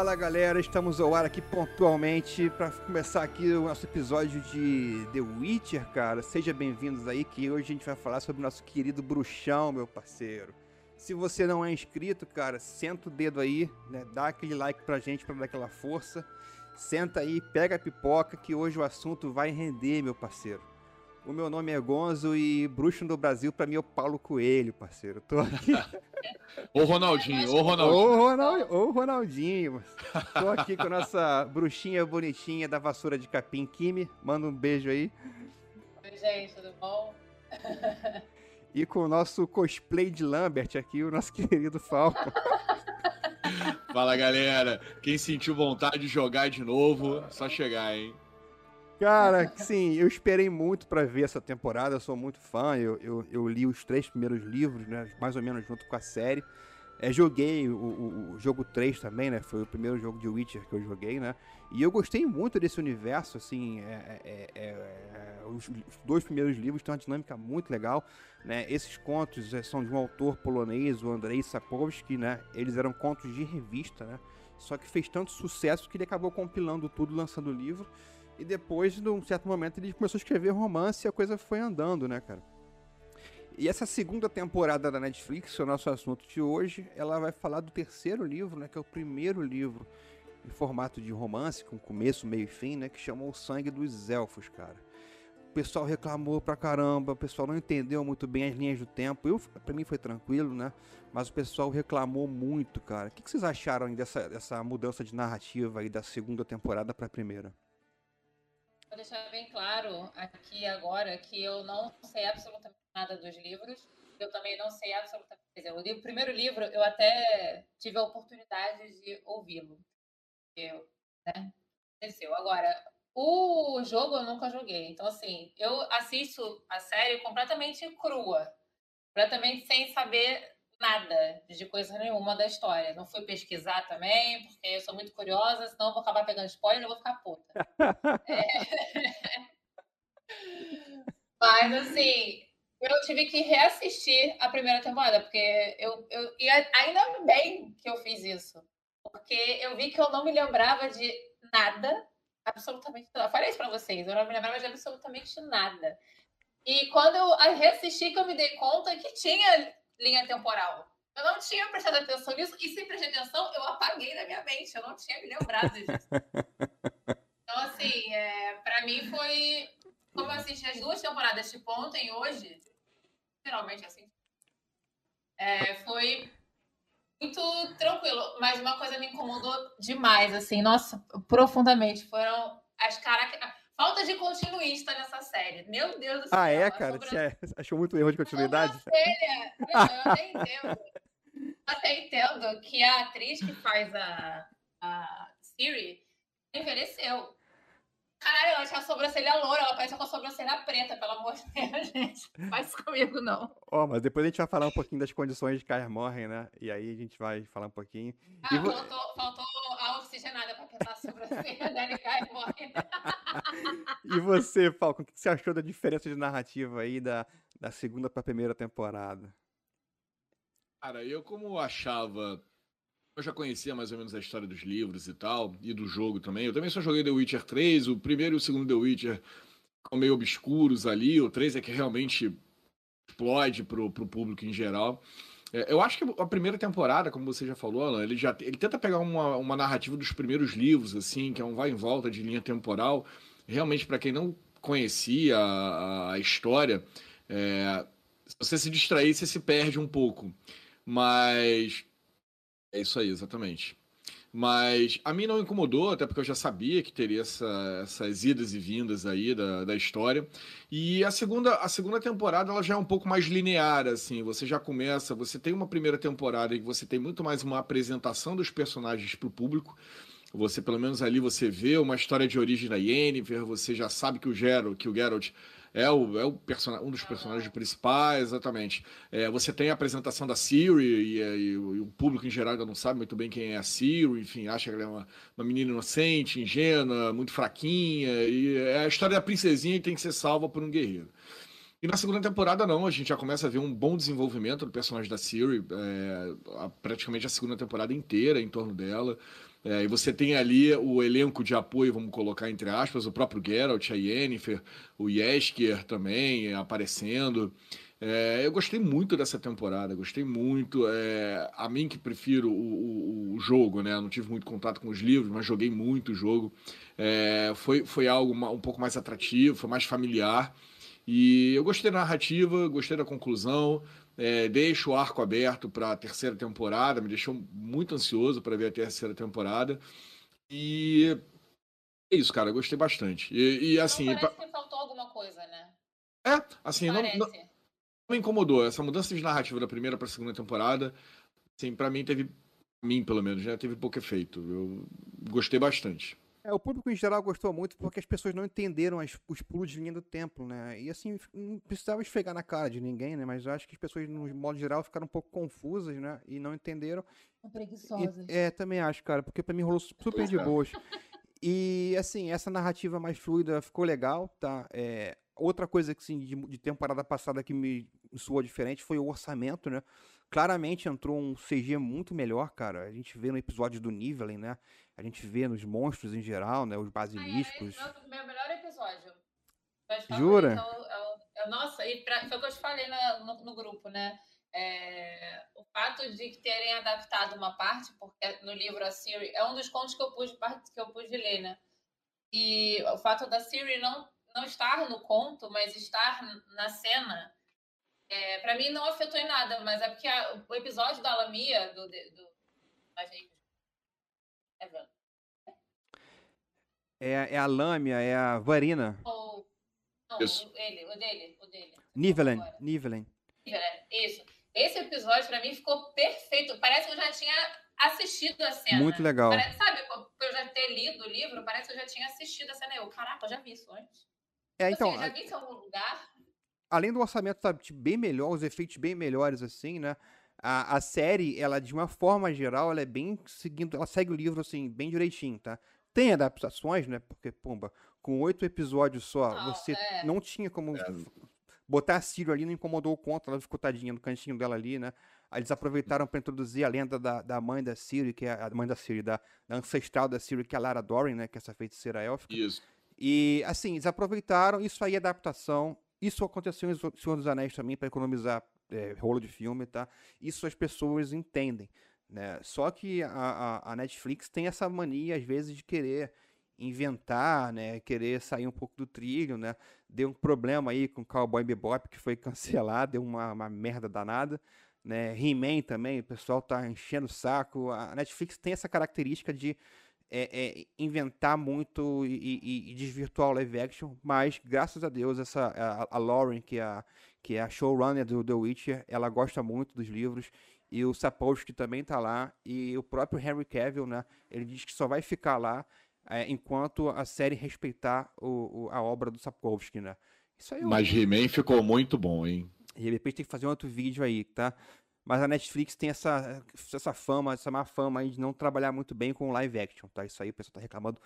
Fala galera, estamos ao ar aqui pontualmente para começar aqui o nosso episódio de The Witcher, cara. Sejam bem-vindos aí que hoje a gente vai falar sobre o nosso querido bruxão, meu parceiro. Se você não é inscrito, cara, senta o dedo aí, né? Dá aquele like pra gente para dar aquela força. Senta aí, pega a pipoca que hoje o assunto vai render, meu parceiro. O meu nome é Gonzo e bruxo do Brasil pra mim é o Paulo Coelho, parceiro. Tô aqui. ô Ronaldinho, ô Ronaldinho. Ô, Ronald... ô Ronaldinho. Tô aqui com a nossa bruxinha bonitinha da vassoura de capim, Kimi. Manda um beijo aí. Oi, gente, tudo bom? E com o nosso cosplay de Lambert aqui, o nosso querido Falco. Fala galera, quem sentiu vontade de jogar de novo, só chegar, hein? Cara, sim, eu esperei muito para ver essa temporada, eu sou muito fã, eu, eu, eu, li os três primeiros livros, né, mais ou menos junto com a série. É, joguei o, o, o, jogo 3 também, né, foi o primeiro jogo de Witcher que eu joguei, né, e eu gostei muito desse universo, assim, é, é, é, é os, os, dois primeiros livros têm uma dinâmica muito legal, né, esses contos é, são de um autor polonês, o Andrei Sapkowski, né, eles eram contos de revista, né, só que fez tanto sucesso que ele acabou compilando tudo, lançando o livro, e depois, num certo momento, ele começou a escrever romance e a coisa foi andando, né, cara? E essa segunda temporada da Netflix, o nosso assunto de hoje, ela vai falar do terceiro livro, né, que é o primeiro livro em formato de romance, com começo, meio e fim, né, que chamou O Sangue dos Elfos, cara. O pessoal reclamou pra caramba, o pessoal não entendeu muito bem as linhas do tempo. Eu, pra mim foi tranquilo, né? Mas o pessoal reclamou muito, cara. O que, que vocês acharam dessa, dessa mudança de narrativa aí da segunda temporada pra primeira? Vou deixar bem claro aqui agora que eu não sei absolutamente nada dos livros. Eu também não sei absolutamente. Quer dizer, o, o primeiro livro eu até tive a oportunidade de ouvi-lo. Eu, né? Aconteceu. Agora, o jogo eu nunca joguei. Então, assim, eu assisto a série completamente crua. Completamente sem saber nada de coisa nenhuma da história. Não fui pesquisar também, porque eu sou muito curiosa, senão eu vou acabar pegando spoiler e vou ficar puta. é... Mas, assim, eu tive que reassistir a primeira temporada, porque eu, eu. E ainda bem que eu fiz isso. Porque eu vi que eu não me lembrava de nada, absolutamente nada. Eu falei isso pra vocês, eu não me lembrava de absolutamente nada. E quando eu reassisti, que eu me dei conta que tinha linha temporal. Eu não tinha prestado atenção nisso, e se prestei atenção, eu apaguei da minha mente, eu não tinha me lembrado disso. Então, assim, é, para mim foi. Como eu assisti as duas temporadas tipo ontem hoje, geralmente assim, é, foi muito tranquilo. Mas uma coisa me incomodou demais, assim, nossa, profundamente. Foram as características falta de continuista nessa série. Meu Deus do céu. Ah, é, cara? Você é, achou muito erro de continuidade? Não, eu até entendo. até entendo que a atriz que faz a, a Siri envelheceu. Caralho, ela tinha a sobrancelha loura, ela parece com a sobrancelha preta, pelo amor de Deus, gente. Não faz isso comigo, não. Ó, oh, mas depois a gente vai falar um pouquinho das condições de Kair Morren, né? E aí a gente vai falar um pouquinho. Ah, vo... faltou, faltou a oxigenada pra pensar a sobrancelha dela e Kair Morren. e você, Falcon, o que você achou da diferença de narrativa aí da, da segunda pra primeira temporada? Cara, eu como achava eu já conhecia mais ou menos a história dos livros e tal, e do jogo também. Eu também só joguei The Witcher 3, o primeiro e o segundo The Witcher ficam meio obscuros ali, o 3 é que realmente explode pro, pro público em geral. É, eu acho que a primeira temporada, como você já falou, Alan, ele já ele tenta pegar uma, uma narrativa dos primeiros livros, assim, que é um vai em volta de linha temporal. Realmente, para quem não conhecia a, a história, é, se você se distrair, você se perde um pouco. Mas é isso aí, exatamente. Mas a mim não incomodou, até porque eu já sabia que teria essa, essas idas e vindas aí da, da história. E a segunda, a segunda temporada ela já é um pouco mais linear, assim. Você já começa, você tem uma primeira temporada em que você tem muito mais uma apresentação dos personagens para o público. Você, pelo menos ali, você vê uma história de origem da Yennefer, você já sabe que o Geralt, que o Geralt é o, é o um dos personagens principais, exatamente. É, você tem a apresentação da Siri, e, e, e, o público em geral ainda não sabe muito bem quem é a Siri, enfim, acha que ela é uma, uma menina inocente, ingênua, muito fraquinha, e é a história da princesinha que tem que ser salva por um guerreiro. E na segunda temporada, não, a gente já começa a ver um bom desenvolvimento do personagem da Siri, é, praticamente a segunda temporada inteira em torno dela. É, e você tem ali o elenco de apoio, vamos colocar entre aspas, o próprio Geralt, a Yennefer, o Yesker também aparecendo. É, eu gostei muito dessa temporada, gostei muito. É, a mim que prefiro o, o, o, jogo, né? Não tive muito contato com os livros, mas joguei muito o jogo. É, foi, foi algo um pouco mais atrativo, foi mais familiar. E eu gostei da narrativa, gostei da conclusão. É, deixo o arco aberto para a terceira temporada, me deixou muito ansioso para ver a terceira temporada. E é isso, cara, gostei bastante. E, e assim. Não parece pra... que faltou alguma coisa, né? É, assim, não, não, me incomodou. Essa mudança de narrativa da primeira para a segunda temporada, assim, para mim teve, mim pelo menos, já teve pouco efeito. Eu gostei bastante. É, o público em geral gostou muito porque as pessoas não entenderam as, os pulos de linha do templo, né? E assim, não precisava esfregar na cara de ninguém, né? Mas eu acho que as pessoas, no modo geral, ficaram um pouco confusas, né? E não entenderam. Preguiçosas. E, é, também acho, cara, porque pra mim rolou super de é. boas. E assim, essa narrativa mais fluida ficou legal, tá? É, outra coisa que, assim, de, de temporada passada que me soou diferente foi o orçamento, né? Claramente entrou um CG muito melhor, cara. A gente vê no episódio do Nivelen, né? A gente vê nos monstros em geral, né? Os basiliscos. Ah, é, meu melhor episódio. Jura? Então, é, é, nossa, e pra, foi o que eu te falei na, no, no, grupo, né? É, o fato de terem adaptado uma parte, porque no livro a Siri é um dos contos que eu pude que eu pude ler, né? E o fato da Siri não não estar no conto, mas estar na cena, é, para mim não afetou em nada, mas é porque a, o episódio da Lamia, do. do é, é a Lâmia, é a Varina. Ou, não, isso. o, ele, o dele, o dele. Nivelen, Nivelen. Isso. Esse episódio, para mim, ficou perfeito. Parece que eu já tinha assistido a cena. Muito legal. Parece, sabe, por eu já ter lido o livro, parece que eu já tinha assistido a cena. Eu, caraca, eu já vi isso antes. É, então. Você já viu em algum lugar? Além do orçamento estar tá, bem melhor, os efeitos bem melhores, assim, né? A, a série, ela, de uma forma geral, ela é bem seguindo. Ela segue o livro, assim, bem direitinho, tá? Tem adaptações, né? Porque, pumba, com oito episódios só, não, você é. não tinha como. É. Botar a Círio ali não incomodou o conto, ela ficou tadinha no cantinho dela ali, né? Aí eles aproveitaram para introduzir a lenda da, da mãe da Ciri, que é a mãe da Ciri, da, da ancestral da Ciri, que é a Lara Doran, né? Que é essa feiticeira élfica. Isso. E, assim, eles aproveitaram, isso aí é adaptação. Isso aconteceu em Senhor dos Anéis também, para economizar é, rolo de filme, tá? Isso as pessoas entendem, né? Só que a, a, a, Netflix tem essa mania, às vezes, de querer inventar, né? Querer sair um pouco do trilho, né? Deu um problema aí com Cowboy Bebop, que foi cancelado, deu uma, uma merda danada. Né? He-Man também, o pessoal tá enchendo o saco. A Netflix tem essa característica de é, é, inventar muito e, e, e, desvirtuar o live action, mas graças a Deus essa a, a Lauren, que é a, que é a showrunner do The Witcher, ela gosta muito dos livros e o Sapolsky também está lá e o próprio Henry Cavill, né? Ele diz que só vai ficar lá é, enquanto a série respeitar o, o, a obra do Sapolsky, né? Isso aí. Mas He-Man ficou muito bom, hein? E de repente tem que fazer um outro vídeo aí, tá? Mas a Netflix tem essa, essa fama, essa má fama aí de não trabalhar muito bem com live action, tá? Isso aí o pessoal tá reclamando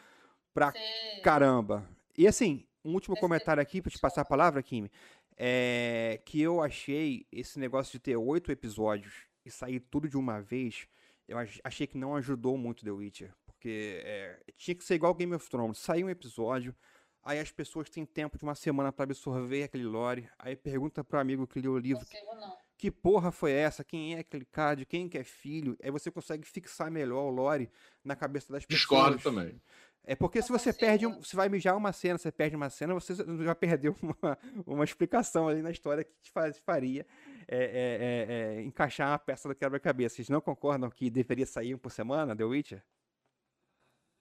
pra Sim. caramba. E assim, um último comentário aqui pra te passar a palavra, Kimi. É que eu achei esse negócio de ter oito episódios e sair tudo de uma vez, eu achei que não ajudou muito The Witcher. Porque é, tinha que ser igual Game of Thrones. Sair um episódio, aí as pessoas têm tempo de uma semana para absorver aquele lore, aí pergunta pro amigo que leu o livro. Consigo, não que porra foi essa? Quem é aquele cara? De quem que é filho? Aí você consegue fixar melhor o lore na cabeça das pessoas. Discordo também. É porque se você perde, um, se vai mijar uma cena, você perde uma cena, você já perdeu uma, uma explicação ali na história que te faz, faria é, é, é, é encaixar uma peça do quebra-cabeça. Vocês não concordam que deveria sair um por semana, The Witcher?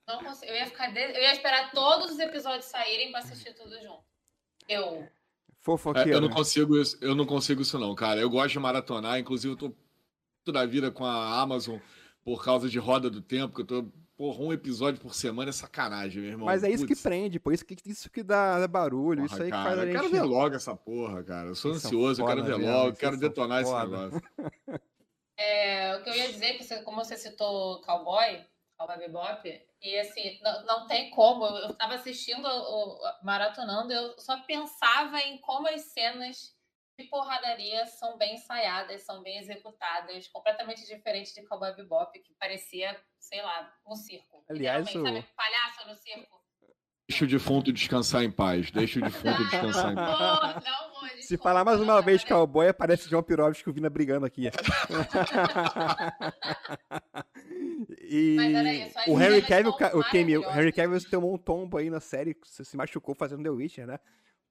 Não consigo. Eu ia, ficar de... eu ia esperar todos os episódios saírem para assistir tudo junto. Eu Fofoqueiro. É, eu não consigo isso, eu não consigo isso não, cara. Eu gosto de maratonar, inclusive eu tô toda a vida com a Amazon por causa de roda do tempo, que eu tô Porra, um episódio por semana é sacanagem, meu irmão. Mas é isso Puts. que prende, por isso que, isso que dá barulho, porra, isso aí cara, que faz a gente... Eu quero ver logo essa porra, cara. Eu sou ansioso, eu quero ver logo, quero detonar esse negócio. É, o que eu ia dizer, que você, como você citou Cowboy, Cowboy Bebop, e assim, não, não tem como. Eu estava assistindo, o, maratonando, eu só pensava em como as cenas de porradaria são bem ensaiadas, são bem executadas, completamente diferente de Cowboy Bebop, que parecia, sei lá, um circo. Aliás, o... sabe, palhaço no circo. Deixa o defunto descansar em paz. Deixa o defunto descansar em paz. Não, não vou, Se falar mais uma vez cowboy, aparece João Pirovski vindo brigando aqui. e isso, o Harry Cavill, o Kemi, o Harry Cavill tomou um tombo aí na série, se machucou fazendo The Witcher, né?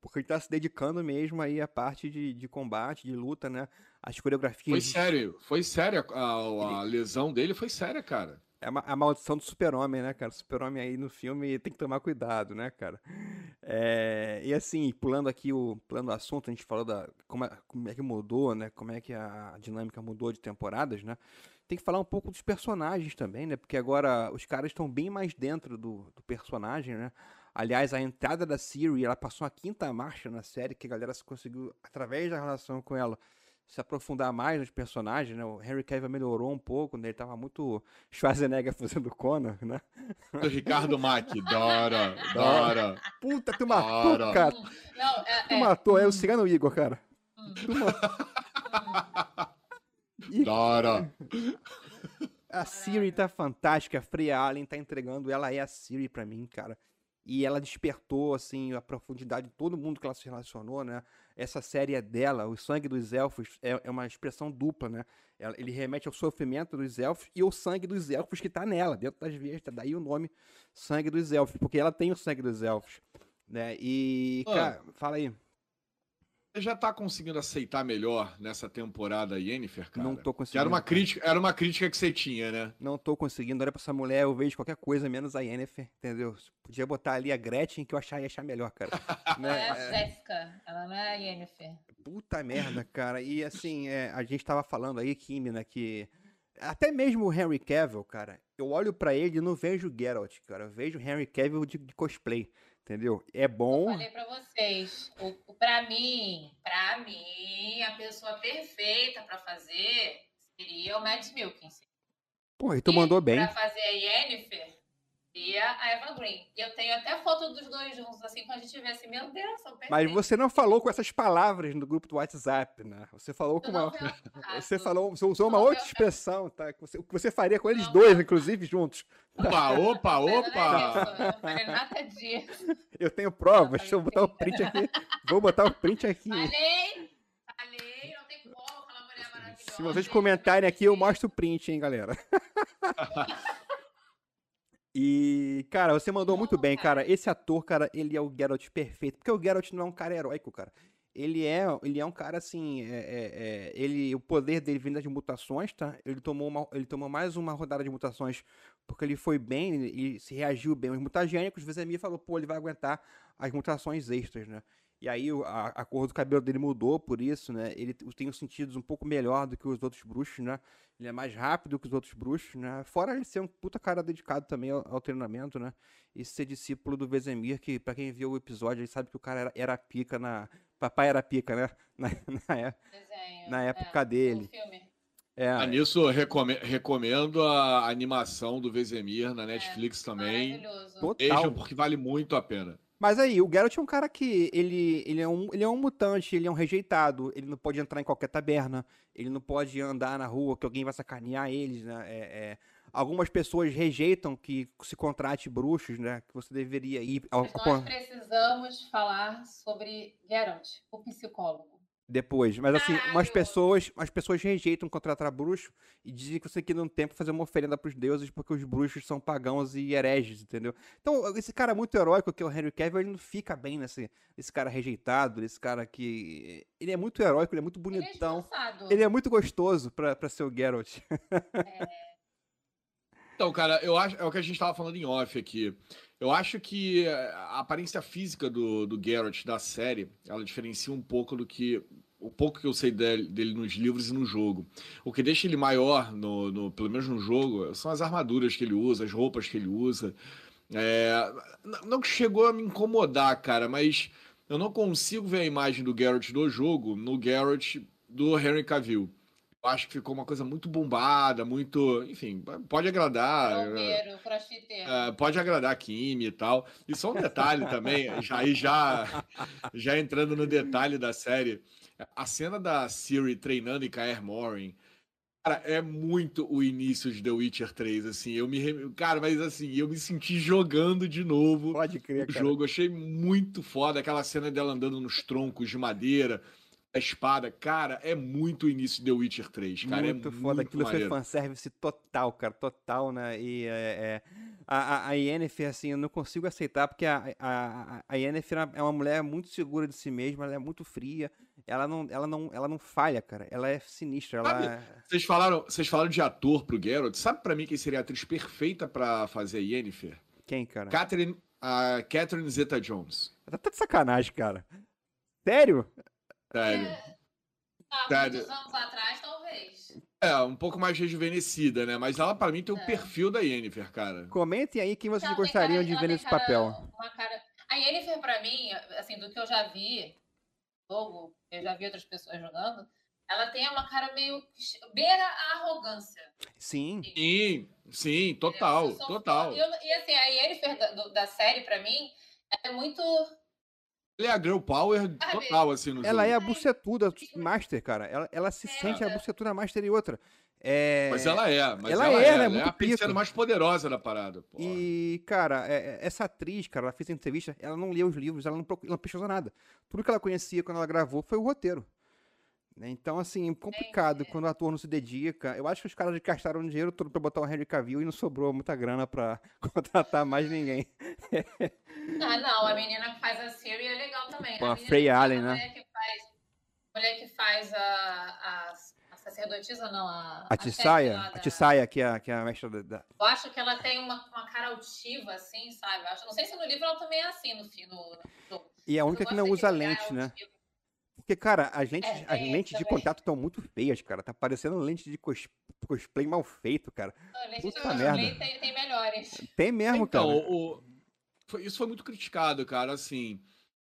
Porque ele tá se dedicando mesmo aí à parte de, de combate, de luta, né? As coreografias. Foi sério, foi séria. A, a lesão dele foi séria, cara. É a maldição do super-homem, né, cara? O super-homem aí no filme tem que tomar cuidado, né, cara? É, e assim, pulando aqui o, pulando o assunto, a gente falou da como é, como é que mudou, né? Como é que a dinâmica mudou de temporadas, né? Tem que falar um pouco dos personagens também, né? Porque agora os caras estão bem mais dentro do, do personagem, né? Aliás, a entrada da Siri, ela passou a quinta marcha na série, que a galera conseguiu, através da relação com ela, se aprofundar mais nos personagens, né? O Henry Cavill melhorou um pouco, né? Ele tava muito Schwarzenegger fazendo Conan, né? O Ricardo Mack, Dora, Dora. Puta, tu matou, Dora. cara. Não, é, tu é... matou, é o Cigano Igor, cara. Hum. Tu matou. Dora. A Siri tá fantástica, a Freya Allen tá entregando, ela é a Siri pra mim, cara e ela despertou assim a profundidade de todo mundo que ela se relacionou, né? Essa série é dela, o sangue dos elfos é, é uma expressão dupla, né? Ele remete ao sofrimento dos elfos e ao sangue dos elfos que está nela, dentro das vias, daí o nome sangue dos elfos, porque ela tem o sangue dos elfos, né? E, cara, fala aí. Você já tá conseguindo aceitar melhor nessa temporada Yennefer, cara? Não tô conseguindo. Que era uma crítica, era uma crítica que você tinha, né? Não tô conseguindo. Olha pra essa mulher, eu vejo qualquer coisa menos a Yennefer, entendeu? Podia botar ali a Gretchen que eu achar, ia achar melhor, cara. né? É a Jéssica, ela não é a Yennefer. Puta merda, cara. E assim, é, a gente tava falando aí, Kimi, né, que até mesmo o Henry Cavill, cara, eu olho para ele e não vejo Geralt, cara. Eu vejo Henry Cavill de, de cosplay. Entendeu? É bom. Eu falei pra vocês, pra mim, pra mim, a pessoa perfeita pra fazer seria o Matt Milkins. Pô, e tu mandou bem. Pra fazer a Yennefer, e a Eva Green. E eu tenho até foto dos dois juntos, assim, quando a gente vê assim, meu Deus, são perfeitos. Mas você não falou com essas palavras no grupo do WhatsApp, né? Você falou com uma. Você falou, você usou uma outra expressão, tá? O que você faria com eles não, dois, não. inclusive, juntos. Opa, opa, opa! Não, falei nada disso. Eu tenho provas, deixa eu botar o print aqui. Vou botar o print aqui. Falei, falei, não tem como falar mulher maravilhosa. Se vocês comentarem aqui, eu mostro o print, hein, galera. E, cara, você mandou muito bem, cara. Esse ator, cara, ele é o Geralt perfeito. Porque o Geralt não é um cara heróico, cara. Ele é, ele é um cara assim. É, é, é, ele, o poder dele vem das mutações, tá? Ele tomou, uma, ele tomou mais uma rodada de mutações porque ele foi bem, ele, se reagiu bem aos mutagênicos. O Vezemir falou, pô, ele vai aguentar as mutações extras, né? E aí a, a, cor do cabelo dele mudou por isso, né? Ele tem os sentidos um pouco melhor do que os outros bruxos, né? Ele é mais rápido que os outros bruxos, né? Fora ele ser um puta cara dedicado também ao, ao treinamento, né? E ser discípulo do Vezemir, que para quem viu o episódio, ele sabe que o cara era, era pica na... Papai era pica, né? Na, na, é, na época é, dele. É. Ah, nisso, recomendo a animação do Vezemir na é, Netflix é, também. Total. Vejam, porque vale muito a pena. Mas aí, o Geralt é um cara que ele, ele, é um, ele é um mutante, ele é um rejeitado, ele não pode entrar em qualquer taberna, ele não pode andar na rua que alguém vai sacanear eles, né? É, é, algumas pessoas rejeitam que se contrate bruxos, né? Que você deveria ir. Ao... Mas nós precisamos falar sobre Geralt, o psicólogo depois. Mas assim, umas pessoas, as pessoas rejeitam contratar bruxo e dizem que você aqui não tem pra fazer uma oferenda pros deuses porque os bruxos são pagãos e hereges, entendeu? Então, esse cara muito heróico que é o Henry Cavill, ele não fica bem nesse, nesse cara rejeitado, esse cara que ele é muito heróico, ele é muito bonitão. Ele é, ele é muito gostoso pra, pra ser o Geralt. É. Então, cara, eu acho é o que a gente tava falando em off aqui. Eu acho que a aparência física do, do Geralt da série, ela diferencia um pouco do que o pouco que eu sei dele, dele, nos livros e no jogo. O que deixa ele maior, no, no, pelo menos no jogo, são as armaduras que ele usa, as roupas que ele usa. É, não que chegou a me incomodar, cara, mas eu não consigo ver a imagem do Geralt do jogo no Geralt do Henry Cavill. Eu acho que ficou uma coisa muito bombada, muito. Enfim, pode agradar. Blogueiro, é, pode agradar a Kimi e tal. E só um detalhe também, já, aí já, já entrando no detalhe da série, a cena da Siri treinando em Kaer Morin. Cara, é muito o início de The Witcher 3, assim, eu me... Cara, mas assim, eu me senti jogando de novo Pode crer, o cara. jogo. Achei muito foda aquela cena dela andando nos troncos de madeira, a espada, cara, é muito o início de The Witcher 3, cara. Muito é foda. muito Aquilo foi maneiro. fanservice total, cara. Total, né? E é, é, a, a, a Yennefer, assim, eu não consigo aceitar, porque a, a, a Yennefer é uma mulher muito segura de si mesma, ela é muito fria. Ela não, ela não, ela não falha, cara. Ela é sinistra. Ela Sabe, é- Vocês falaram, vocês falaram de ator pro Geralt. Sabe pra mim quem seria a atriz perfeita pra fazer a Yennefer? Quem, cara? Catherine, a Catherine Zeta-Jones. Tá, tá de sacanagem, cara. Sério? Sério. Há Sério. muitos anos atrás, talvez. É, um pouco mais rejuvenescida, né? Mas ela, pra mim, tem o É. perfil da Yennefer, cara. Comentem aí quem vocês Ela gostariam cara- de ver nesse cara- papel. Uma cara... A Yennefer, pra mim, assim, do que eu já vi jogo, eu já vi outras pessoas jogando, ela tem uma cara meio... beira a arrogância. Sim. Sim, sim, total, sou fã- total. E, eu- e, assim, a Yennefer da, da série, pra mim, ela é muito... Ele é a girl power total, assim, no Ela é a bucetuda master, cara. Ela, ela se É, sente a é. bucetuda master e outra. É... Mas ela é, mas Ela ela, é, é, ela é ela é muito a feiticeira pica. mais poderosa da parada. porra. E, cara, é- é- essa atriz, cara, ela fez entrevista, ela não leu os livros, ela não, ela não pesquisou nada. Tudo que ela conhecia quando ela gravou foi o roteiro. Né? Então, assim, complicado Entendi. quando o ator não se dedica. Eu acho que os caras gastaram dinheiro todo pra botar o Henry Cavill e não sobrou muita grana pra contratar mais ninguém. Ah, não, a menina que faz a Siri é legal também. Pô, a menina Frey Allen, a né? Mulher que faz, a mulher que faz a, a, a sacerdotisa, não, a... A Tissaia, a da- Tissaia, que é, a- que é a mestra da- Eu acho que ela tem uma, uma cara altiva, assim, sabe? Eu acho, não sei se no livro ela também é assim, no. No, no, E é a única que não usa lente, né? altivo. Porque, cara, as lentes, É, as lentes de também. contato estão muito feias, cara. Tá parecendo lente de cos- cosplay mal feito, cara. Não, lente de Puta cosplay merda. Tem, tem melhores. Tem mesmo, então, cara. o- foi- isso foi muito criticado, cara. Assim,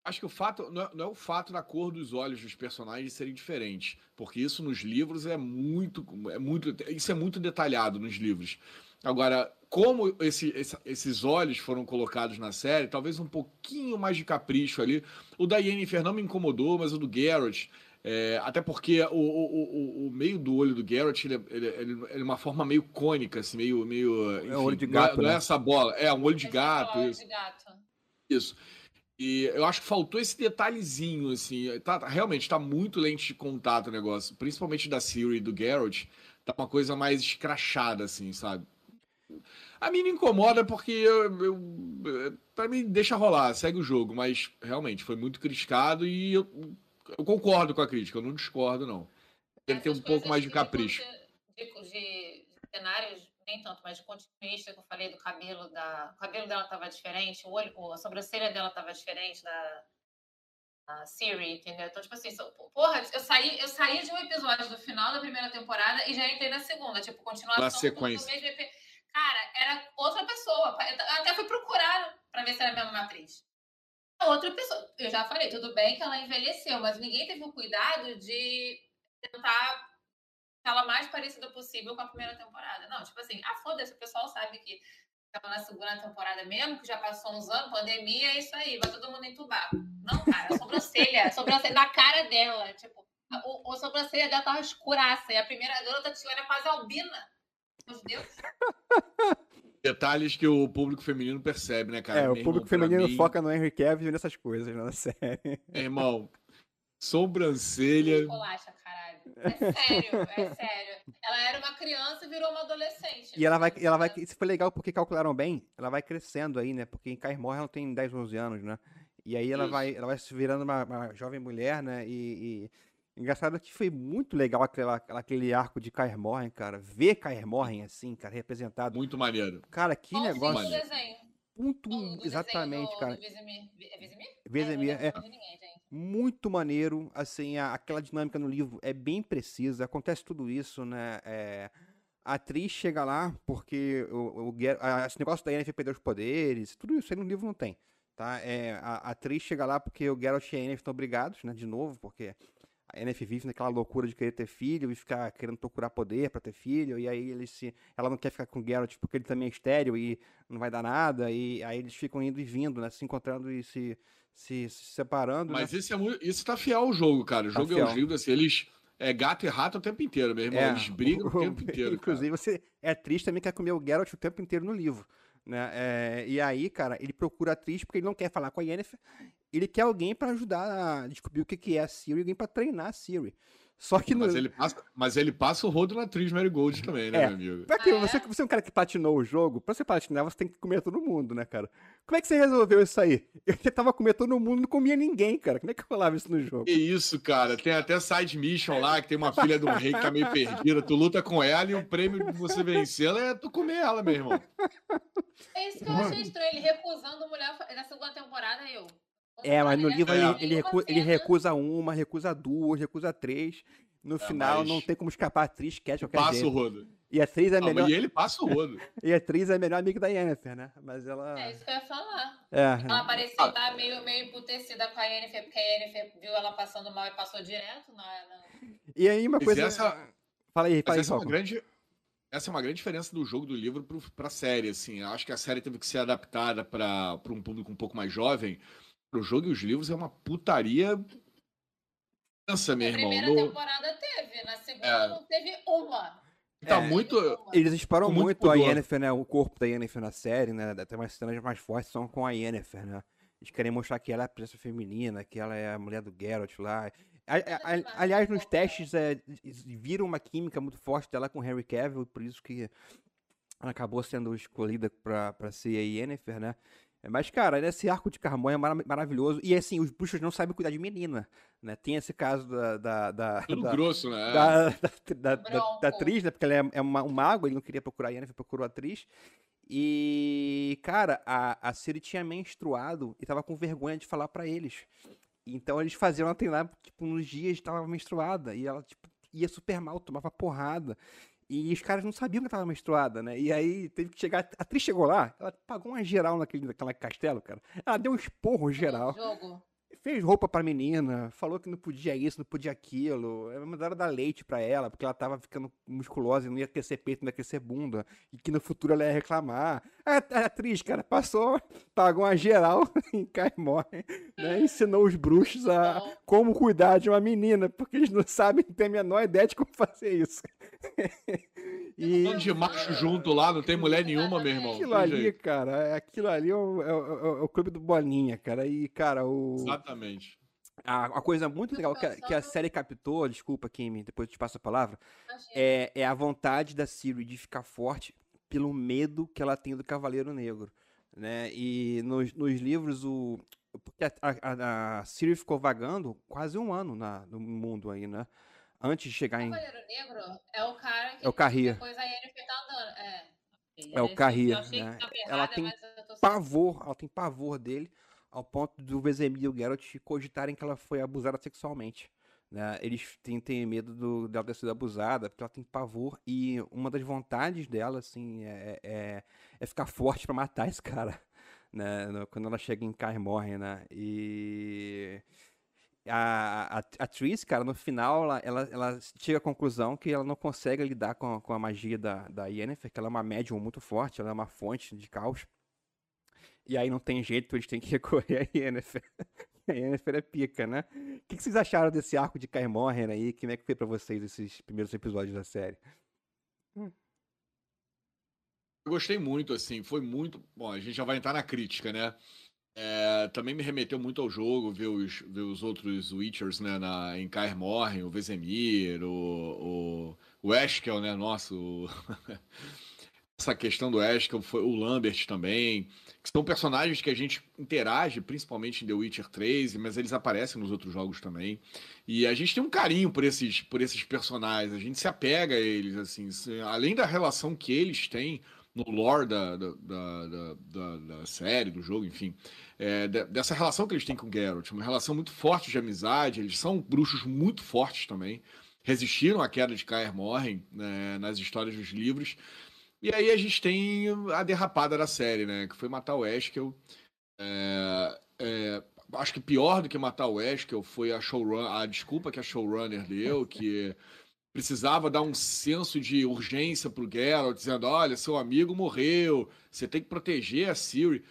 acho que o fato não é, não é o fato da cor dos olhos dos personagens serem diferentes, porque isso nos livros é muito, é muito, isso é muito detalhado nos livros. Agora, como esse- esse- esses olhos foram colocados na série, talvez um pouquinho mais de capricho ali. O da Yennefer não me incomodou, mas o do Geralt. é, até porque o, o, o, o meio do olho do Geralt ele, é- ele, é- ele é uma forma meio cônica, assim, meio. meio É um olho de não é- gato, não é né? essa bola, é um olho de é gato. olho Isso. de gato. Isso. E eu acho que faltou esse detalhezinho, assim. Tá, tá- realmente, tá muito lente de contato o negócio. Principalmente da Siri e do Geralt. Tá uma coisa mais escrachada, assim, sabe? A mim não incomoda porque eu, eu, pra mim deixa rolar, segue o jogo, mas realmente foi muito criticado e eu, eu concordo com a crítica, eu não discordo, não. Ele tem um Essas pouco mais de capricho. De, de- de cenários, nem tanto, mas de continuista que eu falei do cabelo da. O cabelo dela tava diferente, o olho, a sobrancelha dela tava diferente da. da Siri, entendeu? Então, tipo assim, porra, eu saí, eu saí de um episódio do final da primeira temporada e já entrei na segunda, tipo, continuação Na do- do sequência. mesmo EP. Cara, era outra pessoa. Eu até fui procurar pra ver se era a mesma atriz. A outra pessoa. Eu já falei, tudo bem que ela envelheceu, mas ninguém teve o cuidado de tentar ela mais parecida possível com a primeira temporada. Não, tipo assim, ah, foda-se, o pessoal sabe que estava na segunda temporada mesmo, que já passou uns anos, pandemia, é isso aí, vai todo mundo entubar. Não, cara, a sobrancelha, a sobrancelha na cara dela, tipo, a, o, a sobrancelha dela tava escuraça, e a primeira garota era quase albina. Meu Deus. Detalhes que o público feminino percebe, né, cara? é, o público irmão, feminino mim, foca no Henry Cavill e nessas coisas, né, na série. Irmão, sobrancelha. Bolacha, caralho. É sério, é sério. Ela era uma criança e virou uma adolescente. E ela vai, e ela vai, isso foi legal porque calcularam bem, ela vai crescendo aí, né? Porque em Kaer Morhen ela tem 10, 11 anos, né? E aí ela Isso. vai, ela vai se virando uma, uma jovem mulher, né? E, e engraçado que foi muito legal aquela, aquele arco de Kaer Morhen, cara. Ver Kaer Morhen assim, cara, representado. Muito maneiro. Cara, que negócio do Maneiro. desenho. muito, Do- do desenho exatamente, do, cara. Do Vizimir. É Vizimir? É lembro de ninguém, gente. muito maneiro, assim, a- aquela dinâmica no livro é bem precisa, acontece tudo isso, né? é, a atriz chega lá porque o, o, a- esse negócio da Yennefer perder os poderes, tudo isso aí no livro não tem, tá? É, a, a atriz chega lá porque o Geralt e a Yennefer estão brigados, né? De novo, porque a Yennefer vive naquela loucura de querer ter filho e ficar querendo procurar poder para ter filho, e aí ele se, ela não quer ficar com o Geralt porque ele também é estéreo e não vai dar nada, e aí eles ficam indo e vindo, né, se encontrando e se, se, se separando. Mas né? isso, é muito, isso tá fiel ao jogo, cara. O Tá jogo é fiel. os livros, assim, eles. É gato e rato o tempo inteiro, meu irmão. É, Eles brigam o tempo inteiro. Inclusive, você é triste também quer comer o Geralt o tempo inteiro no livro. Né? É, e aí, cara, ele procura a atriz porque ele não quer falar com a Yennefer. Ele quer alguém pra ajudar a descobrir o que que é a Siri, alguém pra treinar a Siri. Só que no, Mas ele, passa, mas ele passa o rodo na atriz Mary Gold também, né, É. meu amigo? Pra quê? Ah, é? Você, você é um cara que platinou o jogo, pra você platinar, você tem que comer todo mundo, né, cara? Como é que você resolveu isso aí? Eu tentava comer todo mundo, não comia ninguém, cara. Como é que eu falava isso no jogo? Que isso, cara. Tem até side mission lá, que tem uma filha de um rei que tá meio perdida. Tu luta com ela e o prêmio de você vencer ela é tu comer ela, meu irmão. É isso que eu achei estranho. Ele recusando mulher na segunda temporada, eu. É, mas no livro É. ele, ele, recu- ele recusa uma, recusa duas, recusa três. No final mas- não tem como escapar a atriz, quer qualquer Passa o jeito. rodo. E a atriz é a Não, melhor, e ele passa o rodo. e a atriz é a melhor amiga da Yennefer, né? Mas ela É isso que eu ia falar. é, Ela parecia Ah. estar meio, meio emputecida com a Yennefer, porque a Yennefer viu ela passando mal e passou direto na... na- E aí uma coisa essa- Fala aí, fala aí, essa é uma grande. Essa é uma grande diferença do jogo do livro pro, pra série, assim. Eu acho que a série teve que ser adaptada para um público um pouco mais jovem. O jogo e os livros é uma putaria. Pensa, meu Na irmão. primeira no- temporada teve, na segunda É. não teve uma. Tá É. muito. Eles exploram Com muito muito, a. Yennefer, né? O corpo da Yennefer na série, né? Até umas cenas mais fortes são com a Yennefer, né? Eles querem mostrar que ela é a princesa feminina, que ela é a mulher do Geralt lá. A- a- a- demais, aliás, nos pouco, testes, é, viram uma química muito forte dela com Harry Cavill, e por isso que ela acabou sendo escolhida pra, pra ser a Yennefer, né? Mas, cara, esse arco de Carmonha é mara- maravilhoso. E, assim, os bruxos não sabem cuidar de menina, né? Tem esse caso da... da, da- Tudo da- grosso, né? da, da, da, da- Bronco. da atriz, né? Porque ela é, é uma- um mago, ele não queria procurar a Yennefer, procurou a atriz. E, cara, a, a Ciri tinha menstruado e tava com vergonha de falar pra eles. Então eles faziam ela treinar, tipo, nos dias que tava menstruada. E ela, tipo, ia super mal, tomava porrada. E os caras não sabiam que ela tava menstruada, né? E aí teve que chegar. A atriz chegou lá, ela pagou uma geral naquele, naquele castelo, cara. Ela deu um esporro geral Jogo. Fez roupa pra menina, falou que não podia isso, não podia aquilo. eh, Mandaram dar leite pra ela, porque ela tava ficando musculosa e não ia crescer peito, não ia crescer bunda. E que no futuro ela ia reclamar. A, a atriz, cara, passou, pagou uma geral em Cai Morre, né? Ensinou os bruxos a como cuidar de uma menina, porque eles não sabem, não têm a menor ideia de como fazer isso. e Um monte de macho junto lá, não tem mulher nenhuma, meu irmão. aquilo ali, jeito. cara, aquilo ali é o, é o- é o clube do Bolinha, cara. E, cara, o. Exatamente. A, a coisa muito Eu legal que a, que a série captou, desculpa, Kimi, depois eu te passo a palavra, é, é a vontade da Siri de ficar forte pelo medo que ela tem do Cavaleiro Negro, né? E nos, nos livros, o... Porque a, a, a Siri ficou vagando quase um ano na, no mundo aí, né? Antes de chegar O em... Cavaleiro Negro é o cara que É o Carrier. depois a Yennefer tá andando. É, É o que né? tá Ela tem pavor, ela tem pavor dele, ao ponto do Vesemir e o Geralt cogitarem que ela foi abusada sexualmente. Né? Eles têm, têm medo do, dela ter sido abusada, porque ela tem pavor, e uma das vontades dela, assim, é, é, é ficar forte pra matar esse cara. Né? Quando ela chega em Kaer Morhen, né? E a, a, a Triss, cara, no final, ela, ela, ela chega à conclusão que ela não consegue lidar com, a- com a magia da, da Yennefer, que ela é uma médium muito forte, ela é uma fonte de caos. E aí não tem jeito, eles têm que recorrer a Yennefer. a Yennefer é pica, né? O que, vocês acharam desse arco de Kaer Morhen aí? Como é que foi pra vocês esses primeiros episódios da série? Eu gostei muito, assim, foi muito. Bom, a gente já vai entrar na crítica, né? É, também me remeteu muito ao jogo, ver os, ver os outros Witchers, né, na, em Kaer Morhen, o Vesemir, o, o, o Eskel, né, nossa, o- essa questão do Eskel, foi o Lambert também, que são personagens que a gente interage, principalmente em The Witcher 3, mas eles aparecem nos outros jogos também, e a gente tem um carinho por esses, por esses personagens, a gente se apega a eles, assim, além da relação que eles têm no lore da, da, da, da- da- série, do jogo, enfim, é, de- dessa relação que eles têm com o Geralt, uma relação muito forte de amizade, eles são bruxos muito fortes também, resistiram à queda de Kaer Morhen né, nas histórias dos livros, e aí a gente tem a derrapada da série, né, que foi matar o Eskel, é, é, acho que pior do que matar o Eskel foi a showrun, a desculpa que a showrunner deu, que precisava dar um senso de urgência pro Geralt, dizendo: olha, seu amigo morreu, você tem que proteger a Siri.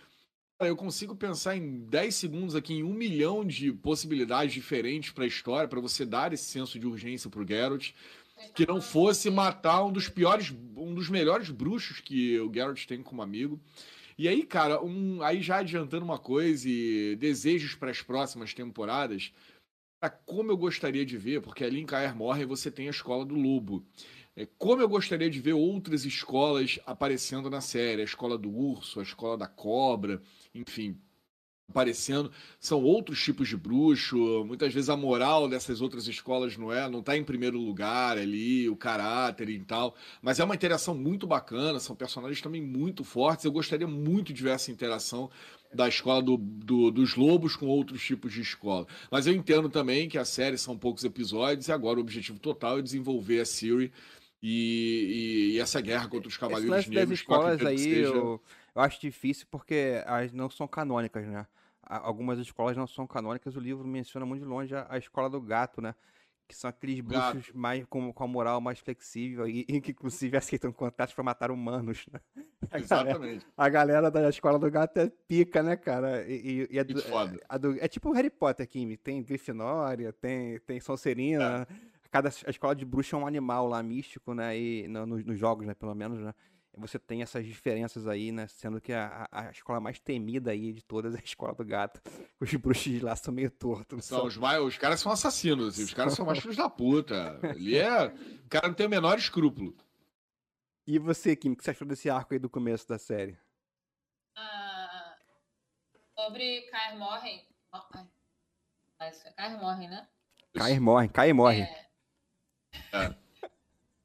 Eu consigo pensar em 10 segundos aqui em um milhão de possibilidades diferentes para a história, para você dar esse senso de urgência pro Geralt, que não fosse matar um dos piores, um dos melhores bruxos que o Geralt tem como amigo. E aí, cara, um, aí já adiantando uma coisa e desejos para as próximas temporadas, como eu gostaria de ver, porque ali em Caer Morre você tem a escola do lobo. É, como eu gostaria de ver outras escolas aparecendo na série, a escola do urso, a escola da cobra, enfim, aparecendo. São outros tipos de bruxo. Muitas vezes a moral dessas outras escolas não é, não está em primeiro lugar ali, o caráter e tal. Mas é uma interação muito bacana, são personagens também muito fortes. Eu gostaria muito de ver essa interação da escola do, do, dos lobos com outros tipos de escola. Mas eu entendo também que a série são poucos episódios e agora o objetivo total é desenvolver a Siri e, e, e essa guerra contra os Cavaleiros Esse Negros. das escolas aí, seja... eu, eu acho difícil porque elas não são canônicas, né? Algumas escolas não são canônicas, o livro menciona muito de longe a, a escola do gato, né? Que são aqueles bruxos gato. mais com, com a moral mais flexível e, e que inclusive aceitam contratos para matar humanos, né? A Exatamente. Galera, a galera da escola do gato é pica, né, cara? E, e é, do, é, do, é, tipo o Harry Potter aqui, tem Grifinória, tem, tem Sonserina. É. Cada a escola de bruxa é um animal lá místico, né? E no, nos jogos, né, pelo menos, né? Você tem essas diferenças aí, né? Sendo que a, a, escola mais temida aí de todas é a escola do gato. Os bruxos de lá são meio tortos. São, Os, mais, os caras são assassinos, os caras são mais filhos da puta. Ele é. O cara não tem o menor escrúpulo. E você, Kim, o que você achou desse arco aí do começo da série? Ah, sobre Cair Morrem. Cair Morrem, né? Cair Morrem, Cair Morrem. É... É.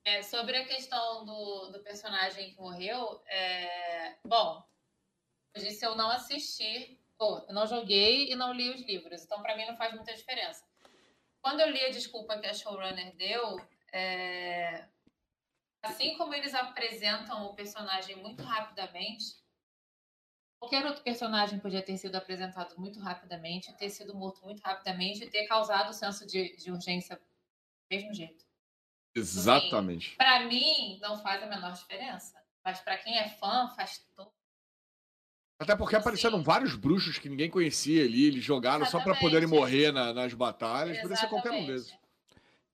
É, sobre a questão do, do personagem que morreu, é... bom, eu disse eu não assisti, ou eu não joguei e não li os livros, então para mim não faz muita diferença. Quando eu li a desculpa que a showrunner deu, é... assim como eles apresentam o personagem muito rapidamente, qualquer outro personagem podia ter sido apresentado muito rapidamente, ter sido morto muito rapidamente e ter causado o senso de, de urgência do mesmo jeito. Exatamente. Para mim, não faz a menor diferença. Mas para quem é fã, faz todo. Até porque assim, apareceram vários bruxos que ninguém conhecia ali, eles jogaram exatamente. só para poderem morrer na, nas batalhas, poderia ser qualquer um deles.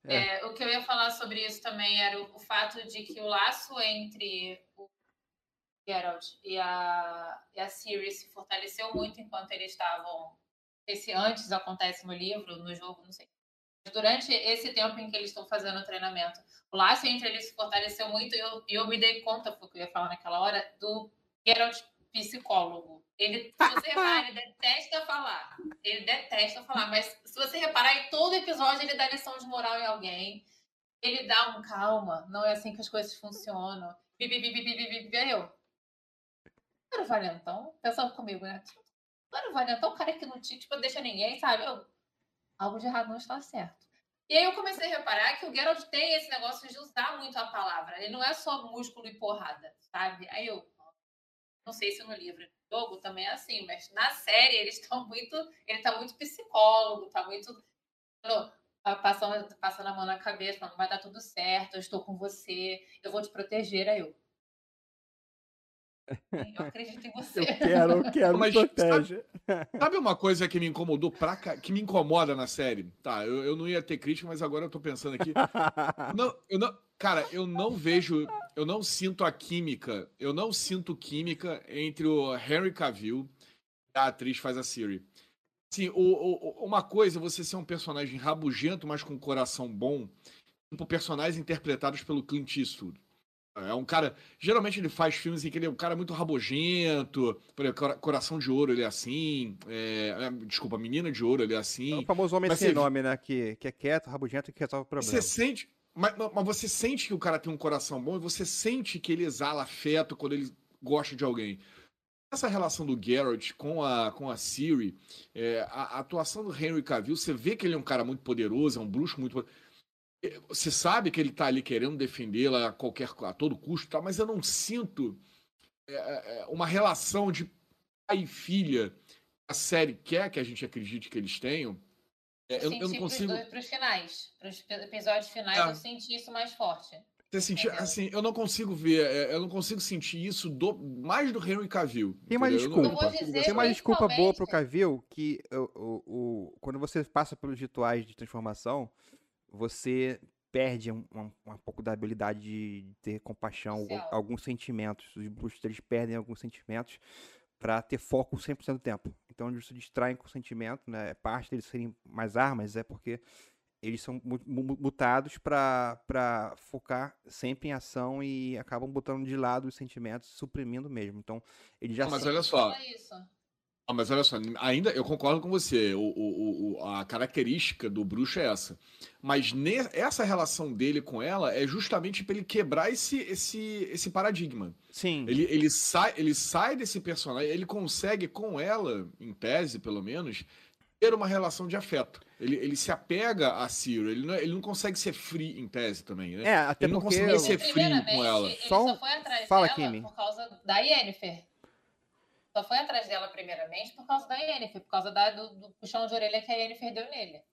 É. É, o que eu ia falar sobre isso também era o, o, fato de que o laço entre o Geralt e a, e a Ciri se fortaleceu muito enquanto eles estavam. Esse antes acontece no livro, no jogo, não sei durante esse tempo em que eles estão fazendo o treinamento, o laço entre eles se fortaleceu muito e eu, eu me dei conta, o que eu ia falar naquela hora, do Geralt psicólogo. Ele, se você reparar, ele detesta falar. Ele detesta falar, mas se você reparar, em todo episódio ele dá lição de moral em alguém. Ele dá um calma, não é assim que as coisas funcionam. Bibi, bibi, bibi, bibi, eu. Era o Valentão, pensava comigo, né? Era o Valentão, o cara que não tinha, tipo, deixa ninguém, sabe? Eu, algo de errado não está certo. E aí eu comecei a reparar que o Geralt tem esse negócio de usar muito a palavra. Ele não é só músculo e porrada, sabe? Aí eu não sei se no livro no jogo também é assim, mas na série eles estão muito, ele tá muito psicólogo, tá muito passando, passando a mão na cabeça, falando, vai dar tudo certo, eu estou com você, eu vou te proteger, aí eu. Eu acredito em você. Eu quero, eu quero, Mas, protege. Sabe, sabe, uma coisa que me incomodou pra que me incomoda na série? Tá, eu, eu não ia ter crítica, mas agora eu tô pensando aqui. não, eu não, cara, eu não vejo, eu não sinto a química, eu não sinto química entre o Henry Cavill e a atriz faz a Siri. O, o, uma coisa é você ser um personagem rabugento, mas com um coração bom, por personagens interpretados pelo Clint Eastwood. É um cara. Geralmente ele faz filmes em que ele é um cara muito rabugento. Por exemplo, Coração de Ouro, ele é assim. É, é, desculpa, Menina de Ouro, ele é assim. É o famoso homem mas sem você... nome, né? Que, que é quieto, rabugento e que resolve problema. Você sente. Mas, mas você sente que o cara tem um coração bom e você sente que ele exala afeto quando ele gosta de alguém. Essa relação do Garrett com a, com a Siri, é, a, a, atuação do Henry Cavill, você vê que ele é um cara muito poderoso, é um bruxo muito poderoso você sabe que ele está ali querendo defendê-la a qualquer a todo custo, tá? mas eu não sinto é, é, é, uma relação de pai e filha a série quer que a gente acredite que eles tenham, é, eu, eu, não consigo. Para os finais, para os episódios finais, é. eu senti isso mais forte. Você sentir, assim, eu não consigo ver, é, eu não consigo sentir isso do, mais do Henry Cavill. Tem uma desculpa. Tem uma desculpa boa pro Cavill que o, o, o, quando você passa pelos rituais de transformação, você perde um, um, um pouco da habilidade de ter compaixão, alguns sentimentos. Os bruxos perdem alguns sentimentos para ter foco 100% do tempo. Então eles se distraem com o sentimento, né? Parte deles serem mais armas é porque eles são mutados para focar sempre em ação e acabam botando de lado os sentimentos, suprimindo mesmo. Então, eles já. Não, mas olha só. Ah, mas olha só, ainda eu concordo com você. O, o, o, a característica do bruxo é essa. Mas ne, essa relação dele com ela é justamente para ele quebrar esse, esse, esse paradigma. Sim. Ele, ele, sai, ele sai desse personagem, ele consegue com ela, em tese pelo menos, ter uma relação de afeto. Ele, ele se apega a Ciro, ele não, ele não consegue ser free em tese também, né? É, até ele não consegue ser free com ela. Ele só, só foi atrás Fala, dela Kimi. por causa da Yennefer. Só foi atrás dela primeiramente por causa da Yennefer, por causa da, do, do puxão de orelha que a Yennefer deu nele.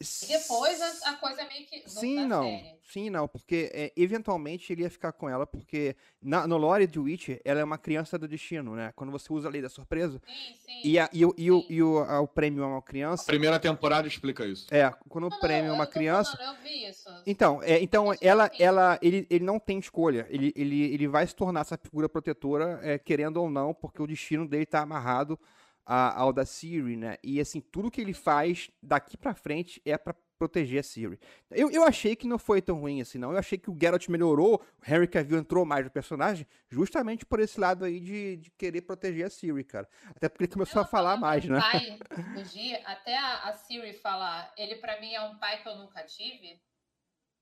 E depois a, a, coisa meio que. Sim, não. Série. Sim, não. Porque é, eventualmente ele ia ficar com ela, porque na, no lore de Witcher, ela é uma criança do destino, né? Quando você usa a lei da surpresa. Sim, sim. E, a, e, o, e, o, e o, a, o prêmio é uma criança. A primeira temporada explica isso. É, quando não, o prêmio não, é uma criança. Falando, eu vi isso. Então, é, então ela, ela, ele, ele não tem escolha. Ele, ele, ele vai se tornar essa figura protetora, é, querendo ou não, porque o destino dele tá amarrado ao da Siri, né? E assim, tudo que ele faz daqui para frente é para proteger a Siri. Eu, eu achei que não foi tão ruim assim, não. Eu achei que o Geralt melhorou, o Henry Cavill entrou mais no personagem, justamente por esse lado aí de, de querer proteger a Siri, cara. Até porque ele começou eu a falar mais, né? Pai, dia, até a, a Siri falar, ele para mim é um pai que eu nunca tive.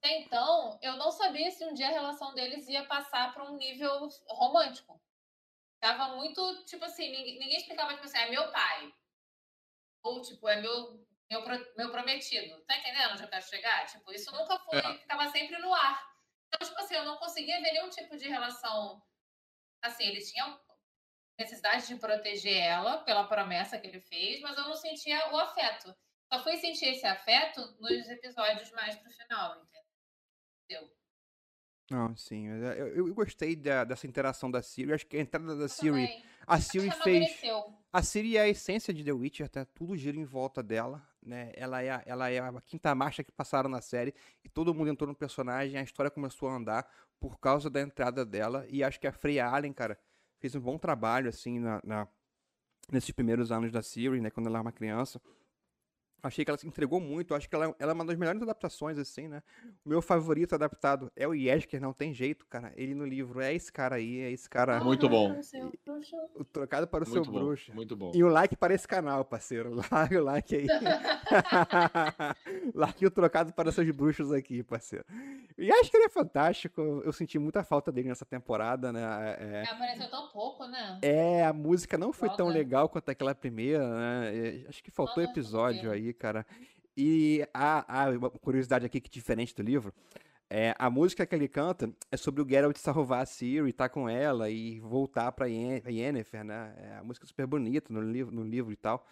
Então, eu não sabia se um dia a relação deles ia passar para um nível romântico. Tava muito, tipo assim, ninguém, ninguém explicava, tipo assim, é meu pai. Ou, tipo, é meu meu, meu prometido. Tá entendendo onde eu quero chegar? Tipo, isso nunca foi, é. ficava sempre no ar. Então, tipo assim, eu não conseguia ver nenhum tipo de relação. Assim, eles tinham necessidade de proteger ela pela promessa que ele fez, mas eu não sentia o afeto. Só fui sentir esse afeto nos episódios mais pro final, entendeu? Não, sim. Eu, eu gostei da, dessa interação da Siri. Acho que a entrada da Siri. A Siri fez. A Siri é a essência de The Witcher, até tudo gira em volta dela né? Ela é, a, ela é a quinta marcha que passaram na série e todo mundo entrou no personagem, a história começou a andar por causa da entrada dela e acho que a Freya Allen, cara, fez um bom trabalho assim na, na nesses primeiros anos da série, né, quando ela era uma criança. Achei que ela se entregou muito. Acho que ela, ela é uma das melhores adaptações, assim, né? O meu favorito adaptado é o Yesker, não tem jeito, cara. Ele no livro é esse cara aí, é esse cara. Muito bom. O trocado para o muito seu bom, bruxo. Muito bom. E o like para esse canal, parceiro. Like, o like aí. like o trocado para seus bruxos aqui, parceiro. E acho que ele é fantástico. Eu senti muita falta dele nessa temporada, né? É, é apareceu tão pouco, né? É, a música não foi falta. tão legal quanto aquela primeira, né? Acho que faltou episódio aí cara. E a, a uma curiosidade aqui que é diferente do livro, é, a música que ele canta é sobre o Geralt salvar a Ciri, estar tá com ela e voltar para Yennefer, né? É a música é super bonita no livro, no livro e tal.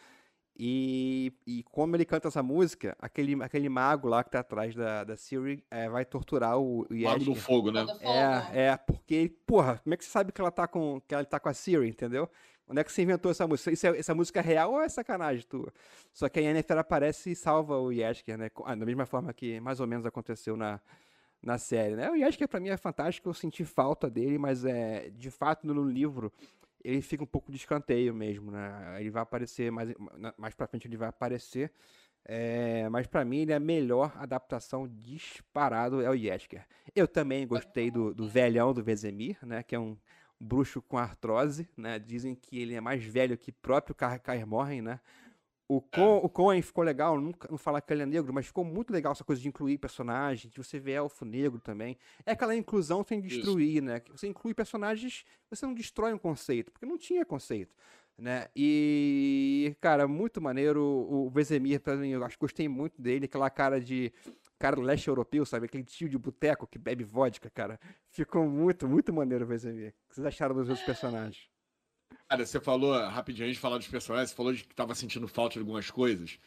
E, e como ele canta essa música, aquele, aquele mago lá que tá atrás da, da Ciri é, vai torturar o, o Mago do fogo, né? É, é, porque, porra, como é que você sabe que ela tá com, que ela tá com a Ciri, entendeu? Onde é que você inventou essa música? Isso é, essa música é real ou é sacanagem tua? Só que a Yennefer aparece e salva o Yesker, né? Ah, da mesma forma que mais ou menos aconteceu na, na série, né? O Yesker pra mim é fantástico, eu senti falta dele, mas é de fato no livro ele fica um pouco de escanteio mesmo, né? Ele vai aparecer mais, mais pra frente, ele vai aparecer. É, mas para mim ele é a melhor adaptação disparado é o Yesker. Eu também gostei do, do velhão do Vezemir, né? Que é um bruxo com artrose, né? Dizem que ele é mais velho que próprio Kaer Morhen, né? O, é. Con, o Coen ficou legal, não, não falar que ele é negro, mas ficou muito legal essa coisa de incluir personagens, de você ver elfo negro também. É aquela inclusão sem destruir, Isso. né? Você inclui personagens, você não destrói um conceito, porque não tinha conceito. Né? E, cara, muito maneiro. O Vezemir, pra mim, eu acho, gostei muito dele, aquela cara de cara do leste europeu, sabe? Aquele tio de boteco que bebe vodka, cara. Ficou muito, muito maneiro o Vezemir. O que vocês acharam dos outros personagens? Cara, você falou, rapidinho, antes de falar dos personagens, você falou de que tava sentindo falta de algumas coisas.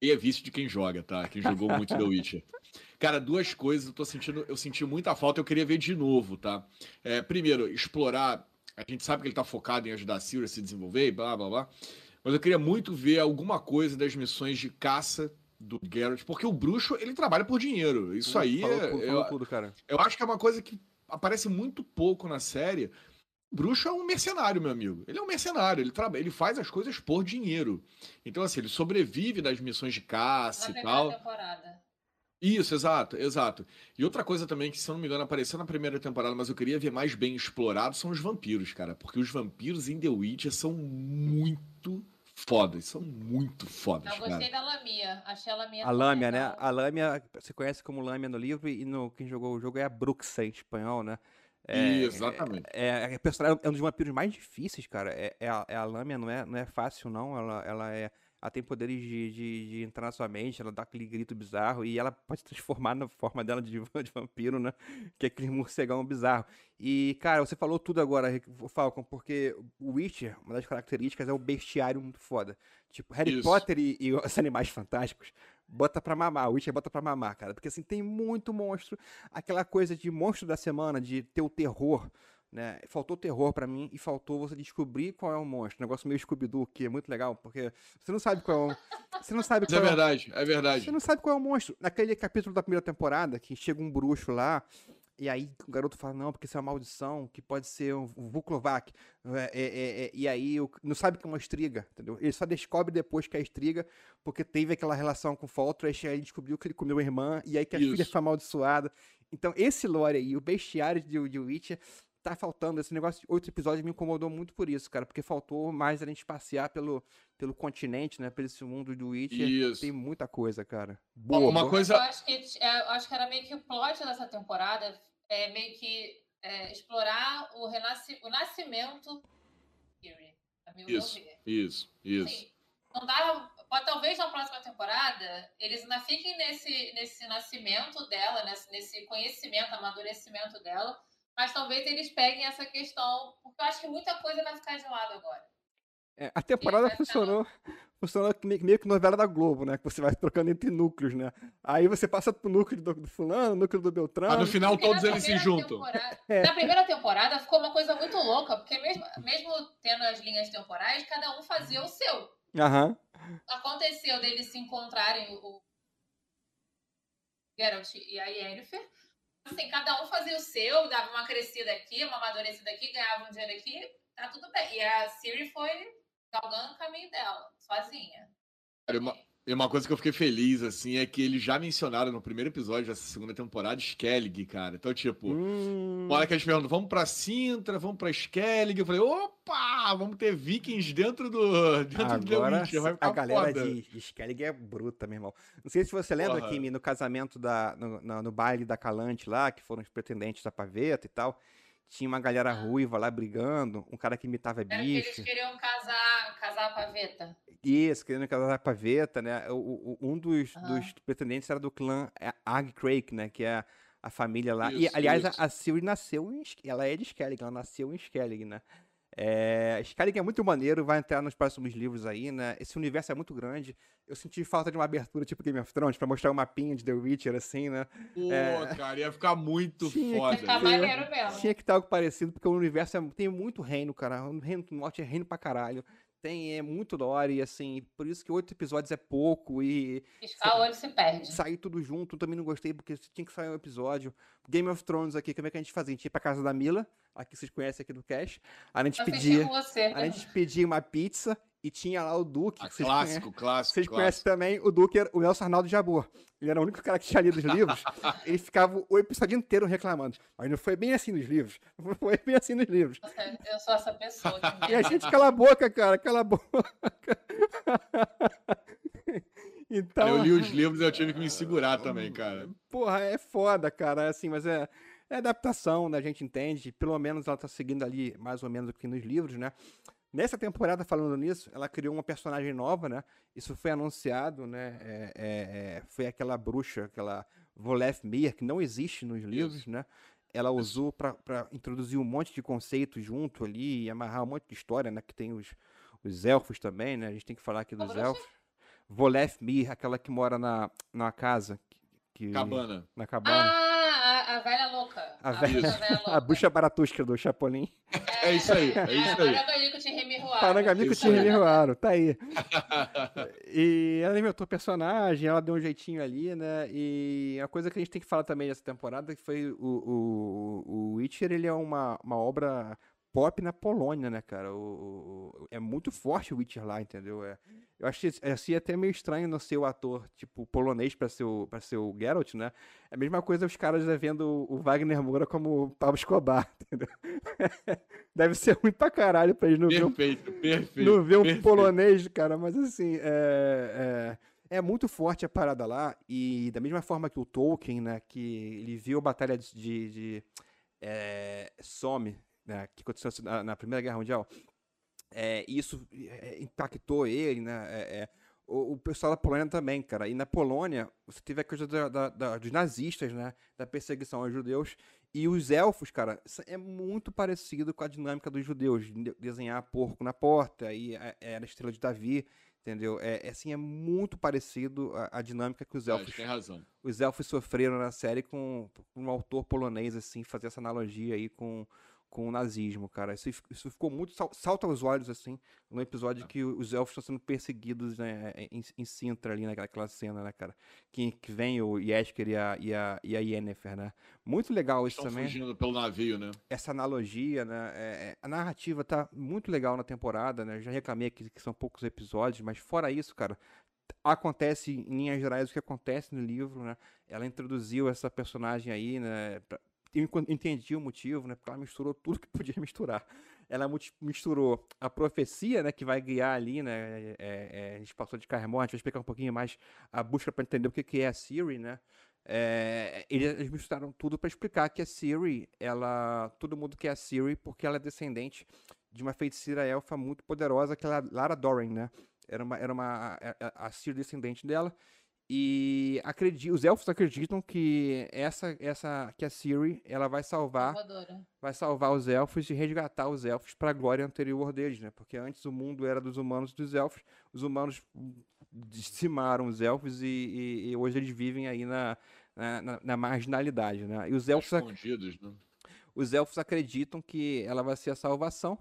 E é vício de quem joga, tá? Quem jogou muito The Witcher. Cara, duas coisas eu tô sentindo, eu senti muita falta, eu queria ver de novo, tá? É, primeiro, explorar. A gente sabe que ele tá focado em ajudar a Siri a se desenvolver e blá blá blá. Mas eu queria muito ver alguma coisa das missões de caça do Geralt, porque o bruxo, ele trabalha por dinheiro. Isso aí falou, é, falou eu, tudo, cara. eu acho que é uma coisa que aparece muito pouco na série. Bruxo é um mercenário, meu amigo. Ele é um mercenário, ele, trabalha, ele faz as coisas por dinheiro. Então, assim, ele sobrevive das missões de caça Na e primeira tal. temporada. Isso, exato, exato. E outra coisa também que, se eu não me engano, apareceu na primeira temporada, mas eu queria ver mais bem explorado, são os vampiros, cara. Porque os vampiros em The Witcher são muito fodas, são muito fodas, Eu cara. gostei da Lamia. Achei a Lamia A tão Lâmia, né? legal. A Lâmia, você conhece como Lâmia no livro e no, quem jogou o jogo é a Bruxa em espanhol, né? É, Exatamente. É, é, personagem- é um dos vampiros mais difíceis, cara. É, é a, é a Lâmia, não é, não é fácil, não. Ela, ela, é, ela tem poderes de, de, de entrar na sua mente, ela dá aquele grito bizarro e ela pode se transformar na forma dela de, de vampiro, né? Que é aquele morcegão bizarro. E, cara, você falou tudo agora, Falcon, porque o Witcher, uma das características é o bestiário muito foda. Tipo, Harry Isso. Potter e, e os Animais Fantásticos bota pra mamar, o Witcher bota pra mamar, cara. Porque assim, tem muito monstro. Aquela coisa de monstro da semana, de ter o terror, né? Faltou terror pra mim e faltou você descobrir qual é o monstro. Negócio meio Scooby-Doo, que é muito legal, porque você não sabe qual é o... Você não sabe é qual é o... verdade, é verdade. Você não sabe qual é o monstro. Naquele capítulo da primeira temporada, que chega um bruxo lá, e aí o garoto fala, não, porque isso é uma maldição, que pode ser um Vuklovac. É, é, é, é, e aí não sabe que é uma estriga, entendeu? Ele só descobre depois que é estriga, porque teve aquela relação com o Foltrash, aí ele descobriu que ele comeu a irmã, e aí que a filha Isso. foi amaldiçoada. Então esse lore aí, o bestiário de, de Witcher, tá faltando. Esse negócio de oito episódios me incomodou muito por isso, cara, porque faltou mais a gente passear pelo, pelo continente, né, pelo esse mundo do Witcher. Isso. Tem muita coisa, cara. Uma Boa. uma coisa- Eu acho que, é, eu acho que era meio que o plot dessa temporada é meio que é, explorar o, renasci, o nascimento Isso, isso, isso. Assim, não dá, pode, talvez na próxima temporada eles ainda fiquem nesse, nesse nascimento dela, nesse, nesse conhecimento, amadurecimento dela, mas talvez eles peguem essa questão, porque eu acho que muita coisa vai ficar de lado agora. É, a temporada funcionou, funcionou meio, que novela da Globo, né? Que você vai trocando entre núcleos, né? Aí você passa pro núcleo do, do fulano, núcleo do Beltrano. Ah, no final Porque todos eles se juntam. É. Na primeira temporada ficou uma coisa muito louca, porque mesmo, mesmo tendo as linhas temporais, cada um fazia o seu. Aham. Aconteceu deles se encontrarem o o Geralt e a Yennefer. Assim, cada um fazia o seu, dava uma crescida aqui, uma amadurecida aqui, ganhava um dinheiro aqui, tá tudo bem. E a Siri foi galgando o caminho dela, sozinha. Uma- E uma coisa que eu fiquei feliz, assim, é que eles já mencionaram no primeiro episódio dessa segunda temporada Skellig, cara. Então, tipo, Hum, na hora que eles perguntam, vamos pra Sintra, vamos pra Skellig, eu falei, opa, vamos ter vikings dentro do, dentro do The Agora Witcher, vai ficar a galera foda. de, Skellig é bruta, meu irmão. Não sei se você lembra, Porra. Kimi, no casamento da. No, na- no baile da Calante lá, que foram os pretendentes da paveta e tal. Tinha uma galera ruiva lá brigando, um cara que imitava Era que eles bicho. queriam casar, casar a paveta. Isso, querendo casar a paveta, né? O, o- um dos, Aham. dos pretendentes era do clã é, Ag Crake, né? Que é a família lá. e, Isso, aliás, a, isso. a Siri nasceu em. Ela é de Skellig, ela nasceu em Skellig, né? É, Skellig é muito maneiro, vai entrar nos próximos livros aí, né? Esse universo é muito grande. Eu senti falta de uma abertura tipo Game of Thrones pra mostrar o mapinha de The Witcher, assim, né? Pô, É. cara, ia ficar muito Tinha que foda. ficar ter. maneiro mesmo. Tinha que ter algo parecido, porque o universo é- tem muito reino, cara. O reino do norte é reino pra caralho. Tem, é muito lore, e assim, por isso que oito episódios é pouco e Piscar o olho se perde. sair tudo junto, eu também não gostei, porque tinha que sair um episódio. Game of Thrones aqui, como é que a gente fazia? A gente ia pra casa da Mila, aqui vocês conhecem aqui do Cash. A gente pedia, a gente pedia uma pizza e tinha lá o Duque. Ah, que vocês clássico, conhe- clássico, Vocês clássico. conhecem também o Duque, era o Nelson Arnaldo Jabor. Ele era o único cara que tinha lido os livros. Ele ficava o episódio inteiro reclamando. Mas não foi bem assim nos livros. Não foi bem assim nos livros. Nossa, Eu sou essa pessoa. que E a gente cala a boca, cara, cala a boca. então, eu li os livros e eu tive que me segurar também, cara. porra, é foda, cara, assim, mas é, é adaptação, né, a gente entende, pelo menos ela tá seguindo ali mais ou menos o que nos livros, né. Nessa temporada, falando nisso, ela criou uma personagem nova, né, isso foi anunciado, né, é, é, é, foi aquela bruxa, aquela Voleth Mir, que não existe nos livros, né, ela usou pra, pra introduzir um monte de conceitos junto ali e amarrar um monte de história, né? Que tem os, os elfos também, né? A gente tem que falar aqui dos elfos. Voleth Mir, aquela que mora na, na casa. Que, Cabana. Na cabana. Ah, a, a velha louca. A bruxa velha- velha louca. a bruxa baratusca do Chapolin. É isso aí, é isso aí. Parangamico te aí. remirroaram, tá aí. E ela inventou personagem, ela deu um jeitinho ali, né? E a coisa que a gente tem que falar também dessa temporada que foi o, o, o Witcher, ele é uma, uma obra pop na Polônia, né, cara? O, o- é muito forte o Witcher lá, entendeu? É, eu achei assim, até meio estranho não ser o ator, tipo, polonês pra ser o, pra ser o Geralt, né? É a mesma coisa os caras né, vendo o Wagner Moura como o Pablo Escobar, entendeu? Deve ser ruim pra caralho pra eles não ver um Perfeito, perfeito. não ver um perfeito. polonês, cara, mas assim, é, é, é muito forte a parada lá, e da mesma forma que o Tolkien, né, que ele viu a batalha de, de, de, é, Somme, né, que aconteceu na, na Primeira Guerra Mundial, é, isso é, impactou ele, né, é, é, o, o pessoal da Polônia também, cara, e na Polônia você teve a coisa da- da- da- dos nazistas, né, da perseguição aos judeus, e os elfos, cara, é muito parecido com a dinâmica dos judeus, de desenhar porco na porta, e a- era a estrela de Davi, entendeu? É, é, assim, é muito parecido a, a dinâmica que os elfos, tem razão. os elfos sofreram na série com, com um autor polonês, assim, fazer essa analogia aí com, com o nazismo, cara. Isso, isso ficou muito, sal- salta aos olhos, assim, no episódio que os elfos estão sendo perseguidos, né, em, em Sintra, ali naquela cena, né, cara? Que, que vem o Yesker e a, e a, e a Yennefer, né? Muito legal isso Estão também fugindo pelo navio, né? essa analogia, né? é- é- a narrativa tá muito legal na temporada, né? Eu já reclamei aqui que são poucos episódios, mas fora isso, cara, acontece em linhas gerais o que acontece no livro, né? Ela introduziu essa personagem aí, né? pra- Eu entendi o motivo, né? Porque ela misturou tudo que podia misturar. Ela misturou a profecia, né? Que vai guiar ali, né? é- é, a gente passou de Carmor, a gente vai explicar um pouquinho mais a busca para entender o que que é a Siri, né? É, eles misturaram tudo para explicar que a Siri, ela, todo mundo quer a Siri porque ela é descendente de uma feiticeira elfa muito poderosa que é Lara Doran, né? Era uma, era uma a- a Siri descendente dela e acredi, os elfos acreditam que essa essa que a Siri ela vai salvar Salvadora. vai salvar os elfos e resgatar os elfos para a glória anterior deles, né? Porque antes o mundo era dos humanos e dos elfos, os humanos hum, dizimaram os elfos e, e- e hoje eles vivem aí na, na, na- na marginalidade, né? E os elfos, ac- né? os elfos acreditam que ela vai ser a salvação,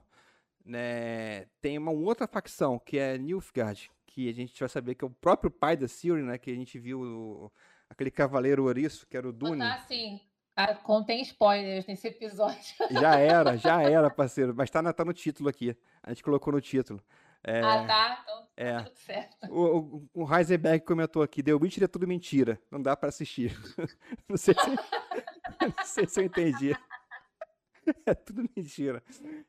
né? Tem uma outra facção que é Nilfgaard, que a gente vai saber que é o próprio pai da Ciri, né? Que a gente viu o- aquele cavaleiro ouriço, que era o Dune. Tá assim. Ah, contém spoilers nesse episódio. Já era, já era, parceiro. Mas tá, na- tá no título aqui. A gente colocou no título. É, Ah, tá. Então é. tá tudo certo. O, o, o Heisenberg comentou aqui, The Witcher é tudo mentira. Não dá pra assistir. Não sei se, não sei se eu entendi. É tudo mentira.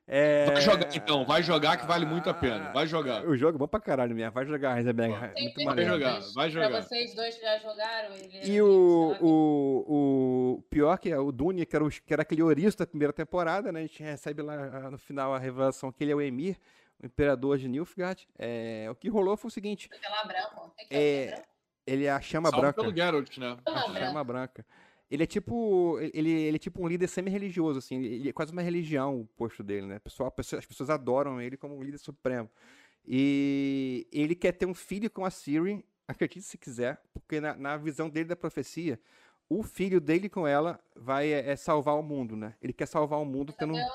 É... Vai jogar então, vai jogar que vale muito a pena. Vai jogar. O jogo é bom pra caralho mesmo. Vai jogar, Heisenberg. Vai. é Tem Muito maneiro. jogar, vai jogar. Pra vocês dois que já jogaram. Ele E o, o, o pior que é o Dune, que era, o, que era aquele ouriço da primeira temporada, né? A gente recebe lá no final a revelação que ele é o Emir, o imperador de Nilfgaard. É, o que rolou foi o seguinte. É, que É, é branco? ele é a chama Salvo branca. pelo Geralt, né? A branca. chama branca. Ele é tipo. Ele, ele é tipo um líder semi-religioso, assim. Ele é quase uma religião o posto dele, né? Pessoal, as pessoas adoram ele como um líder supremo. E ele quer ter um filho com a Siri, acredite se quiser, porque na, na visão dele da profecia, o filho dele com ela vai é, é salvar o mundo, né? Ele quer salvar o mundo tendo. Ele...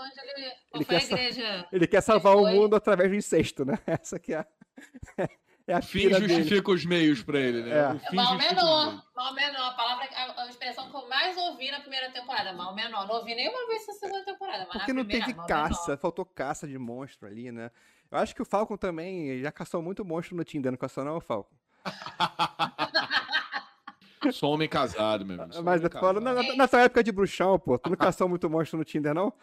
Ele quer? Ele quer salvar o foi- mundo através do incesto, né? Essa que é a. É a fim pira dele. justifica os meios pra ele, né? É. O fim Mal justifica menor. Mal menor. A palavra, a, a expressão que eu mais ouvi na primeira temporada. Mal menor. Não ouvi nenhuma vez essa segunda temporada. Mas Porque na não primeira, teve caça, menor. faltou caça de monstro ali, né? Eu acho que o Falcon também já caçou muito monstro no Tinder, não caçou não, Falcon? Sou homem casado, meu amigo. sou Mas eu na, casado. na, na tua época de bruxão, pô, tu não caçou muito monstro no Tinder, não?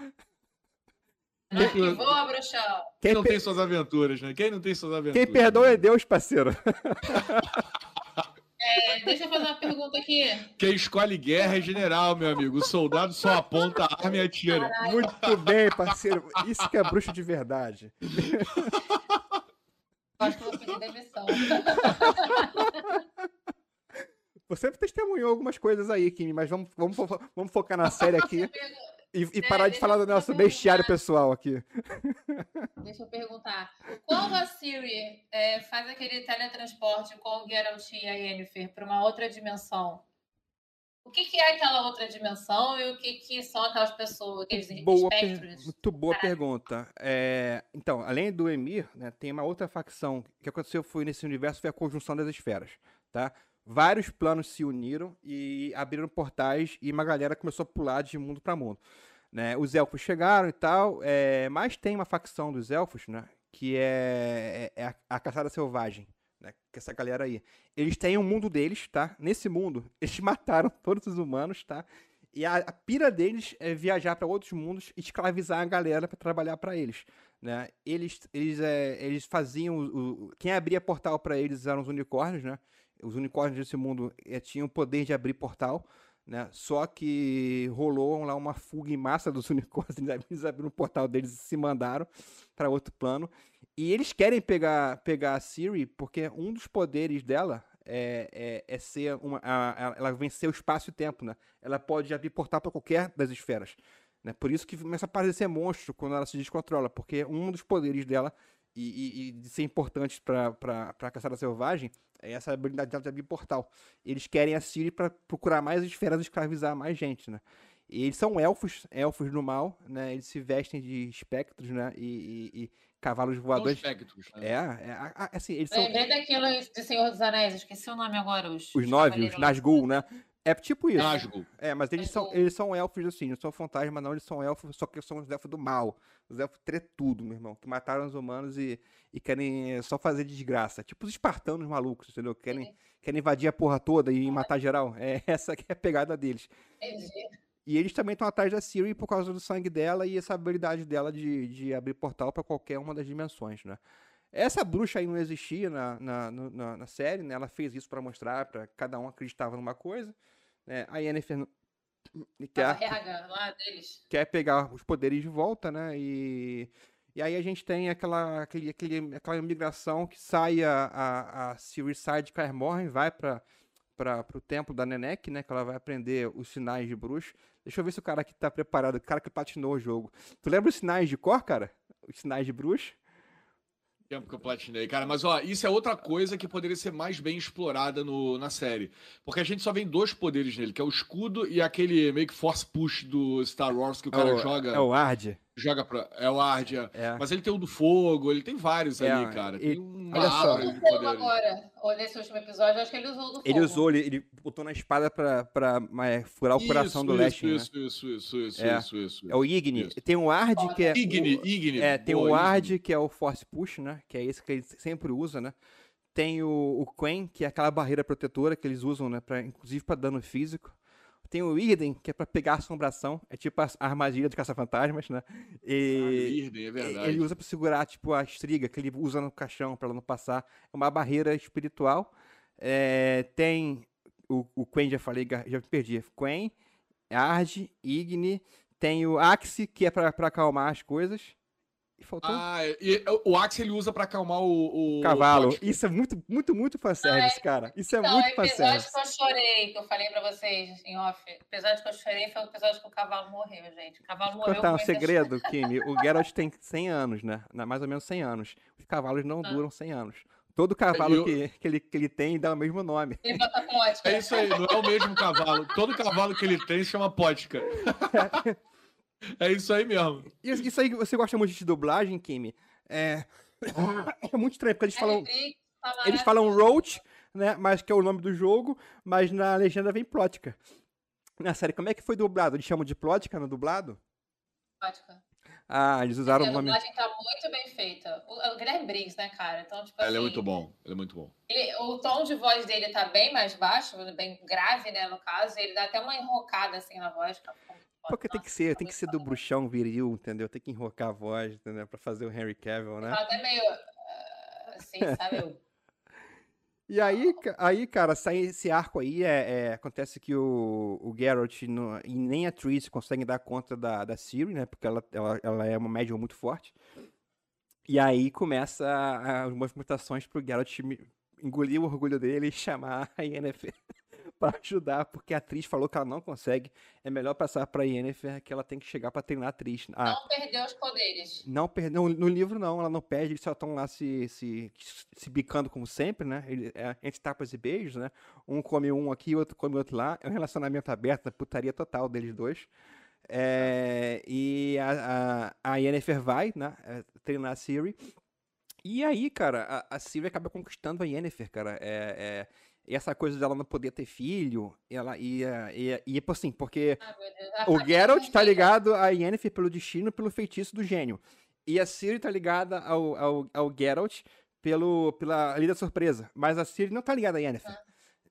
Ah, que voa, bruxão. Quem Quem, não per- tem suas aventuras, né? Quem não tem suas aventuras? quem perdoa é Deus, parceiro. É, deixa eu fazer uma pergunta aqui. Quem escolhe guerra é general, meu amigo. O soldado só aponta a arma e atira. Muito bem, parceiro. Isso que é bruxo de verdade. Acho que eu vou pedir demissão. Você testemunhou algumas coisas aí, Kimi, mas vamos, vamos, vamos focar na série aqui. E, e, parar é, de falar do nosso bestiário pessoal aqui. Deixa eu perguntar. Quando a Siri é, faz aquele teletransporte com o Geralt e a Yennefer para uma outra dimensão, o que, que, é aquela outra dimensão e o que, que são aquelas pessoas, aqueles boa espectros? Muito boa pergunta. É, então, além do Emir, né, tem uma outra facção que aconteceu foi nesse universo foi a conjunção das esferas, tá? Vários planos se uniram e abriram portais e uma galera começou a pular de mundo para mundo. Né? Os elfos chegaram e tal, é, mas tem uma facção dos elfos, né? Que é, é, é a, a caçada selvagem né, que essa galera aí. Eles têm um mundo deles, tá? Nesse mundo, eles mataram todos os humanos, tá? E a, a pira deles é viajar para outros mundos e escravizar a galera para trabalhar para eles, né? Eles eles, é, eles faziam o, o, quem abria portal para eles eram os unicórnios, né? Os unicórnios desse mundo é, tinham o poder de abrir portal, né? Só que rolou lá uma fuga em massa dos unicórnios, eles abriram o portal deles e se mandaram para outro plano. E eles querem pegar, pegar a Siri porque um dos poderes dela é, é, é ser uma. A, a, ela vencer o espaço e tempo, né? Ela pode abrir portal para qualquer das esferas. Né? Por isso que começa a aparecer monstro quando ela se descontrola, porque um dos poderes dela, e, e, e de ser importante para a caçada selvagem, é essa habilidade dela de abrir portal. Eles querem a Siri para procurar mais esferas e escravizar mais gente, né? E eles são elfos, elfos do mal, né? Eles se vestem de espectros, né? E, e, e cavalos voadores. Espectros, né? É, é, assim, eles são... Lembrei daquilo de Senhor dos Anéis, esqueci o nome agora. Os, os nove, os Nazgûl, né? É tipo isso. É, mas eles são, eles são elfos assim, não são fantasmas, não, eles são elfos, só que são os elfos do mal. Os elfos tretudo, meu irmão, que mataram os humanos e, e querem só fazer desgraça. Tipo os espartanos malucos, entendeu? Querem, querem invadir a porra toda e matar geral. É essa que é a pegada deles. Entendi. E eles também estão atrás da Siri por causa do sangue dela e essa habilidade dela de, de abrir portal para qualquer uma das dimensões, né? Essa bruxa aí não existia na, na, na, na série, né? Ela fez isso para mostrar, para cada um acreditava numa coisa. Né? A Yennefer quer, quer pegar os poderes de volta, né? E, e aí a gente tem aquela, aquele, aquele, aquela migração que sai a, a, a Siri sai de Kaer Morhen, vai para para o templo da Nenek, né? Que ela vai aprender os sinais de bruxo. Deixa eu ver se o cara aqui tá preparado, o cara que platinou o jogo. Tu lembra os sinais de cor, cara? Os sinais de bruxo? Tempo que eu platinei, cara. Mas, ó, isso é outra coisa que poderia ser mais bem explorada no, na série. Porque a gente só vem dois poderes nele, que é o escudo e aquele meio que force push do Star Wars que o cara é o, joga. É o Ard. Joga pra. É o Ardia. É. Mas ele tem o do fogo, ele tem vários é, ali, cara. Tem um olha só. Ele agora, olha esse último episódio, acho que ele usou o do fogo. Ele usou, ele, ele botou na espada pra, pra mas, furar o isso, coração do Leste. Isso, né? isso, isso, isso, é. isso, isso, É o Igni. Isso. Tem um Ard que é. Igni, o, Igni. É, tem Boa, o Ard que é o Force Push, né? Que é esse que ele sempre usa, né? Tem o, o Quen, que é aquela barreira protetora que eles usam, né? Pra, inclusive para dano físico. Tem o Irden, que é pra pegar assombração. É tipo a armadilha de caça-fantasmas, né? E ah, Irden, é verdade. Ele usa pra segurar, tipo, a estriga que ele usa no caixão pra ela não passar. É uma barreira espiritual. É, tem o, o Quen, já falei, já me perdi. Quen, Ard, Igni. Tem o Axe, que é pra acalmar as coisas. E faltou. Ah, e o Axe ele usa pra acalmar o. o Cavalo. O Isso é muito, muito, muito fanservice, ah, cara. Isso é então, muito fanservice. O episódio que eu chorei, que eu falei pra vocês em off. O episódio que eu chorei foi o episódio que o cavalo morreu, gente. O cavalo morreu. Vou contar um segredo, Kimi. O Geralt tem 100 anos, né? Mais ou menos 100 anos. Os cavalos não ah. duram 100 anos. Todo cavalo eu... que, que, ele, que ele tem dá o mesmo nome. Ele bota pótica. É isso aí, não é o mesmo cavalo. Todo cavalo que ele tem se chama pótica. É isso aí mesmo. Isso aí, você gosta muito de dublagem, Kimi? É, é muito estranho, porque eles falam. Eles falam Roach, né? Mas que é o nome do jogo, mas na legenda vem Plotka. Na série, como é que foi dublado? Eles chamam de Plotka no dublado? Plotka. Ah, eles usaram o nome. A dublagem tá muito bem feita. O, o Guilherme Briggs, né, cara? Então, tipo assim, Ele é muito bom. Ele é muito bom. Ele, o tom de voz dele tá bem mais baixo, bem grave, né, no caso. Ele dá até uma enrocada assim na voz, fica porque tem que ser, tem que ser do bruxão viril, entendeu? Tem que enrocar a voz, entendeu? Pra fazer o Henry Cavill, né? Até meio uh, assim, sabe? E aí, aí, cara, sai esse arco aí, é, é acontece que o, o Geralt no, e nem a Triss conseguem dar conta da, da Ciri, né? Porque ela, ela, ela é uma médium muito forte. E aí começa as movimentações pro Geralt engolir o orgulho dele e chamar a Yennefer pra ajudar, porque a atriz falou que ela não consegue. É melhor passar pra Yennefer que ela tem que chegar pra treinar a atriz. Ah, Não perdeu os poderes. não perdeu. No livro, não, ela não perde, eles só estão lá se, se, se bicando como sempre, né? Ele- é, entre tapas e beijos, né? Um come um aqui, outro come outro lá. É um relacionamento aberto, putaria total deles dois. É, e a, a, a Yennefer vai, né? é, treinar a Ciri. E aí, cara, a, a Ciri acaba conquistando a Yennefer, cara. É, é, essa coisa dela não poder ter filho, ela ia. ia, ia assim, porque Ai, meu Deus. A o família Geralt tá ligado a Yennefer pelo destino, pelo feitiço do gênio. E a Ciri tá ligada ao, ao, ao Geralt pelo, pela lida surpresa. Mas a Ciri não tá ligada a Yennefer.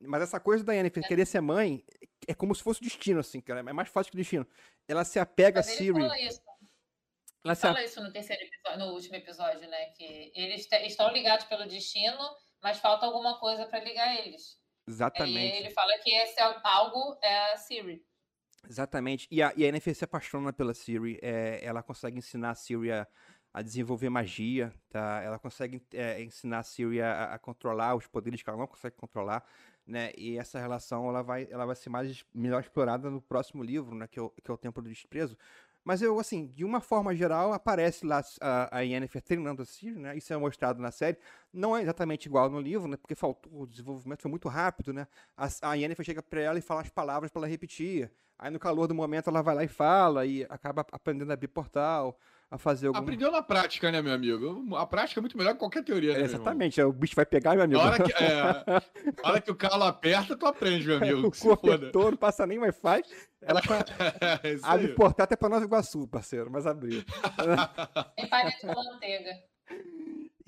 Mas essa coisa da Yennefer querer ser mãe é como se fosse o destino, assim, cara. É mais fácil que o destino. Ela se apega a Mas ele Ciri. fala isso. Ela se Fala isso no terceiro episódio, no último episódio, né? Que eles estão ligados pelo destino, mas falta alguma coisa para ligar eles. Exatamente. ele fala que esse al- algo é a Siri. Exatamente. E a, e a Yennefer se apaixona pela Ciri. é, ela consegue ensinar a Ciri a, a desenvolver magia, tá? Ela consegue é, ensinar a Ciri a, a controlar os poderes que ela não consegue controlar, né? E essa relação ela vai, ela vai ser mais melhor explorada no próximo livro, né? Que é o, que é o Templo do Desprezo. Mas eu, assim, de uma forma geral, aparece lá a, a Yennefer treinando a Ciri, né? Isso é mostrado na série. Não é exatamente igual no livro, né? Porque faltou, o desenvolvimento foi muito rápido, né? A, a Yennefer chega pra ela e fala as palavras pra ela repetir. Aí no calor do momento ela vai lá e fala e acaba aprendendo a abrir portal, a fazer algum... Aprendeu na prática, né, meu amigo? A prática é muito melhor que qualquer teoria, né, É, meu irmão? exatamente, o bicho vai pegar, meu amigo. Na hora que, é, na hora que o calo aperta, tu aprende, meu amigo. o cobertor não passa nem Wi-Fi. Ela tá- É abre aí. portal até pra Nova Iguaçu, parceiro, mas abriu. Tem paleta de manteiga.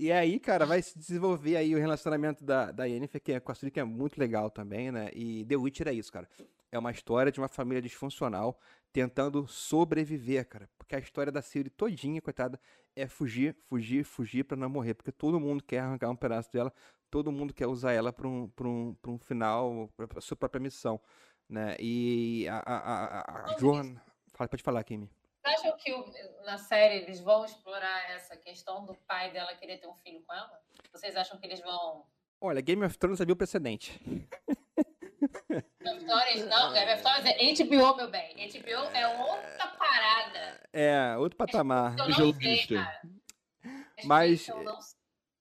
E aí, cara, vai se desenvolver aí o relacionamento da, da Yennefer que é, com a Ciri, que é muito legal também, né? E The Witcher é isso, cara. É uma história de uma família disfuncional tentando sobreviver, cara. Porque a história da Ciri todinha, coitada, é fugir, fugir, fugir pra não morrer. Porque todo mundo quer arrancar um pedaço dela, todo mundo quer usar ela pra um, pra um, pra um final, pra, pra sua própria missão, né? E a, a, a, a, a pode falar, Kimi. Vocês acham que na série eles vão explorar essa questão do pai dela querer ter um filho com ela? Vocês acham que eles vão. Olha, Game of Thrones havia o precedente. Game of Thrones, não, Game of Thrones é HBO, meu bem. HBO é outra parada. É, outro patamar. Eu não sei, cara. Mas-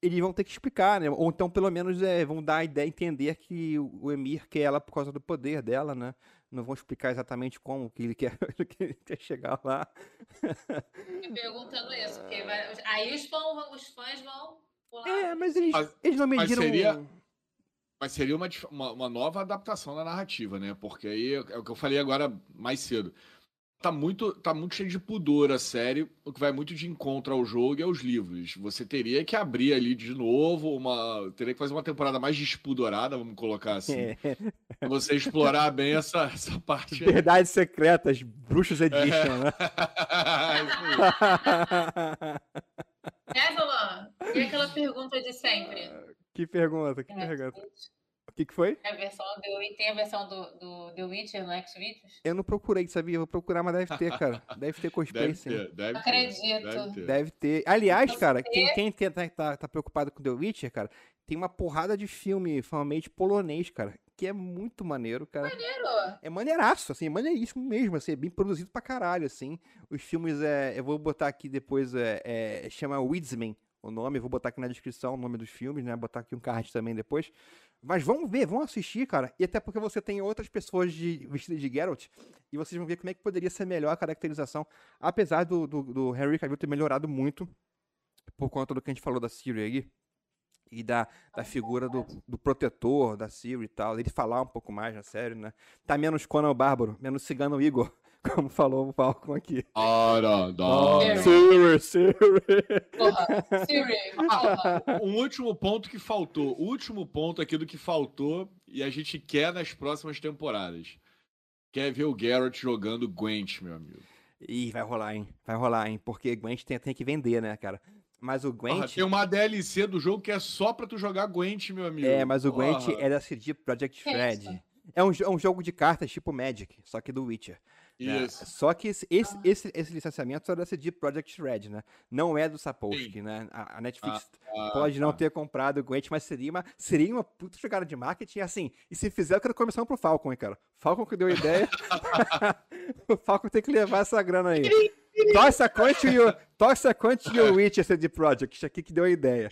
eles vão ter que explicar, né? Ou então, pelo menos, é, vão dar a ideia, entender que o Emir quer ela por causa do poder dela, né? Não vão explicar exatamente como que ele quer, que ele quer chegar lá. Perguntando isso, porque vai- aí os fãs, os fãs vão pular. É, mas eles, Mas- eles não mas mediram... seria- Mas seria uma, uma, uma nova adaptação da narrativa, né? Porque aí é o que eu falei agora mais cedo. Tá muito, tá muito cheio de pudor a série, o que vai muito de encontro ao jogo e aos livros. Você teria que abrir ali de novo, uma, teria que fazer uma temporada mais despudorada, vamos colocar assim. É, Você explorar bem essa, essa parte aí. verdades secretas, Bruxos Edition, né? É, Zolan? E aquela pergunta de sempre? que pergunta, que pergunta. O que, que foi? É a versão do, tem a versão do, do The Witcher no Xvideos? Eu não procurei, sabia? Vou procurar, mas deve ter, cara. Deve ter cosplay, Deve sim. ter, deve ter. Acredito. Deve ter. Deve ter. Aliás, Você- cara, quem, quem tá, tá, tá preocupado com The Witcher, cara, tem uma porrada de filme fanmade polonês, cara, que é muito maneiro, cara. Maneiro. É maneiraço, assim, é maneiríssimo mesmo, assim, é bem produzido pra caralho, assim. Os filmes, é, eu vou botar aqui depois, é, é, chama Weedsman o nome, eu vou botar aqui na descrição o nome dos filmes, né, botar aqui um card também depois. Mas vão ver, vão assistir, cara, e até porque você tem outras pessoas de, vestidas de Geralt, e vocês vão ver como é que poderia ser melhor a caracterização, apesar do, do, do Henry Cavill ter melhorado muito, por conta do que a gente falou da Siri aí, e da, da figura do, do protetor da Siri e tal, ele falar um pouco mais na série, né? Tá menos Conan o Bárbaro, menos Cigano Igor, como falou o Falcon aqui. Ora, da- Siri, Siri. Porra. Siri, porra. Um último ponto que faltou. O último ponto aqui do que faltou e a gente quer nas próximas temporadas. Quer ver o Garrett jogando Gwent, meu amigo. Ih, vai rolar, hein? Vai rolar, hein? Porque Gwent tem, tem que vender, né, cara? Mas o Porra, Gwent. tem uma DLC do jogo que é só pra tu jogar Gwent, meu amigo. É, mas o Gwent Porra. é da CD Projekt Que Red. É um, é um jogo de cartas tipo Magic, só que do Witcher. Né? Isso. Só que esse, esse, Ah. esse, esse licenciamento é da CD Projekt Red, né? Não é do Sapolsky, né? A, a Netflix Ah, pode não tá. ter comprado o Gwent, mas seria uma, seria uma puta jogada de marketing, assim. E se fizer, eu quero começar pro Falcon, hein, cara. Falcon que deu a ideia. o Falcon tem que levar essa grana aí. Tossa Quant e o, Tossa Quant e o Witcher CD Projekt, aqui que deu a ideia.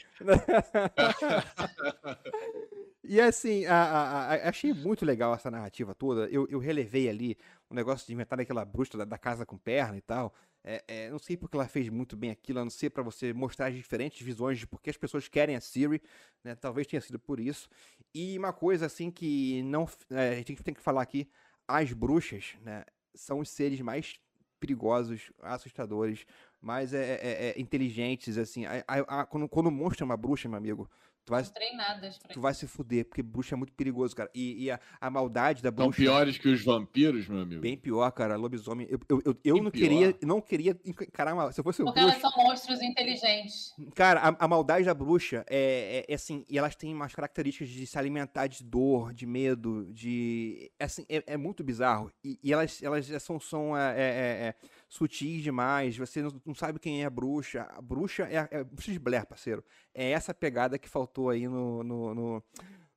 E assim, a- a- a- achei muito legal essa narrativa toda. Eu, eu relevei ali o negócio de inventar aquela bruxa da, da casa com perna e tal. É, é, não sei porque ela fez muito bem aquilo, a não ser pra você mostrar as diferentes visões de porque as pessoas querem a Siri, né? Talvez tenha sido por isso. E uma coisa assim que não é, a gente tem que falar aqui, as bruxas, né, são os seres mais perigosos, assustadores, mais é, é, é, inteligentes, assim. A- a- a- quando, quando o monstro é uma bruxa, meu amigo, tu vai, treinadas pra tu vai se fuder, porque bruxa é muito perigoso, cara. E, e a, a maldade da São bruxa. piores que os vampiros, meu amigo. Bem pior, cara. Lobisomem. Eu, eu, eu, eu não pior. queria, não queria encarar uma. Se eu fosse um Porque bruxo. elas são monstros inteligentes. Cara, a, a maldade da bruxa é, é- é assim, e elas têm umas características de se alimentar de dor, de medo, de. é Assim, é, é muito bizarro. E, e elas, elas são, são é, é, é, sutis demais, você não, não sabe quem é a bruxa. A bruxa é, a- é bruxa de Blair, parceiro. É essa pegada que faltou aí no, no, no,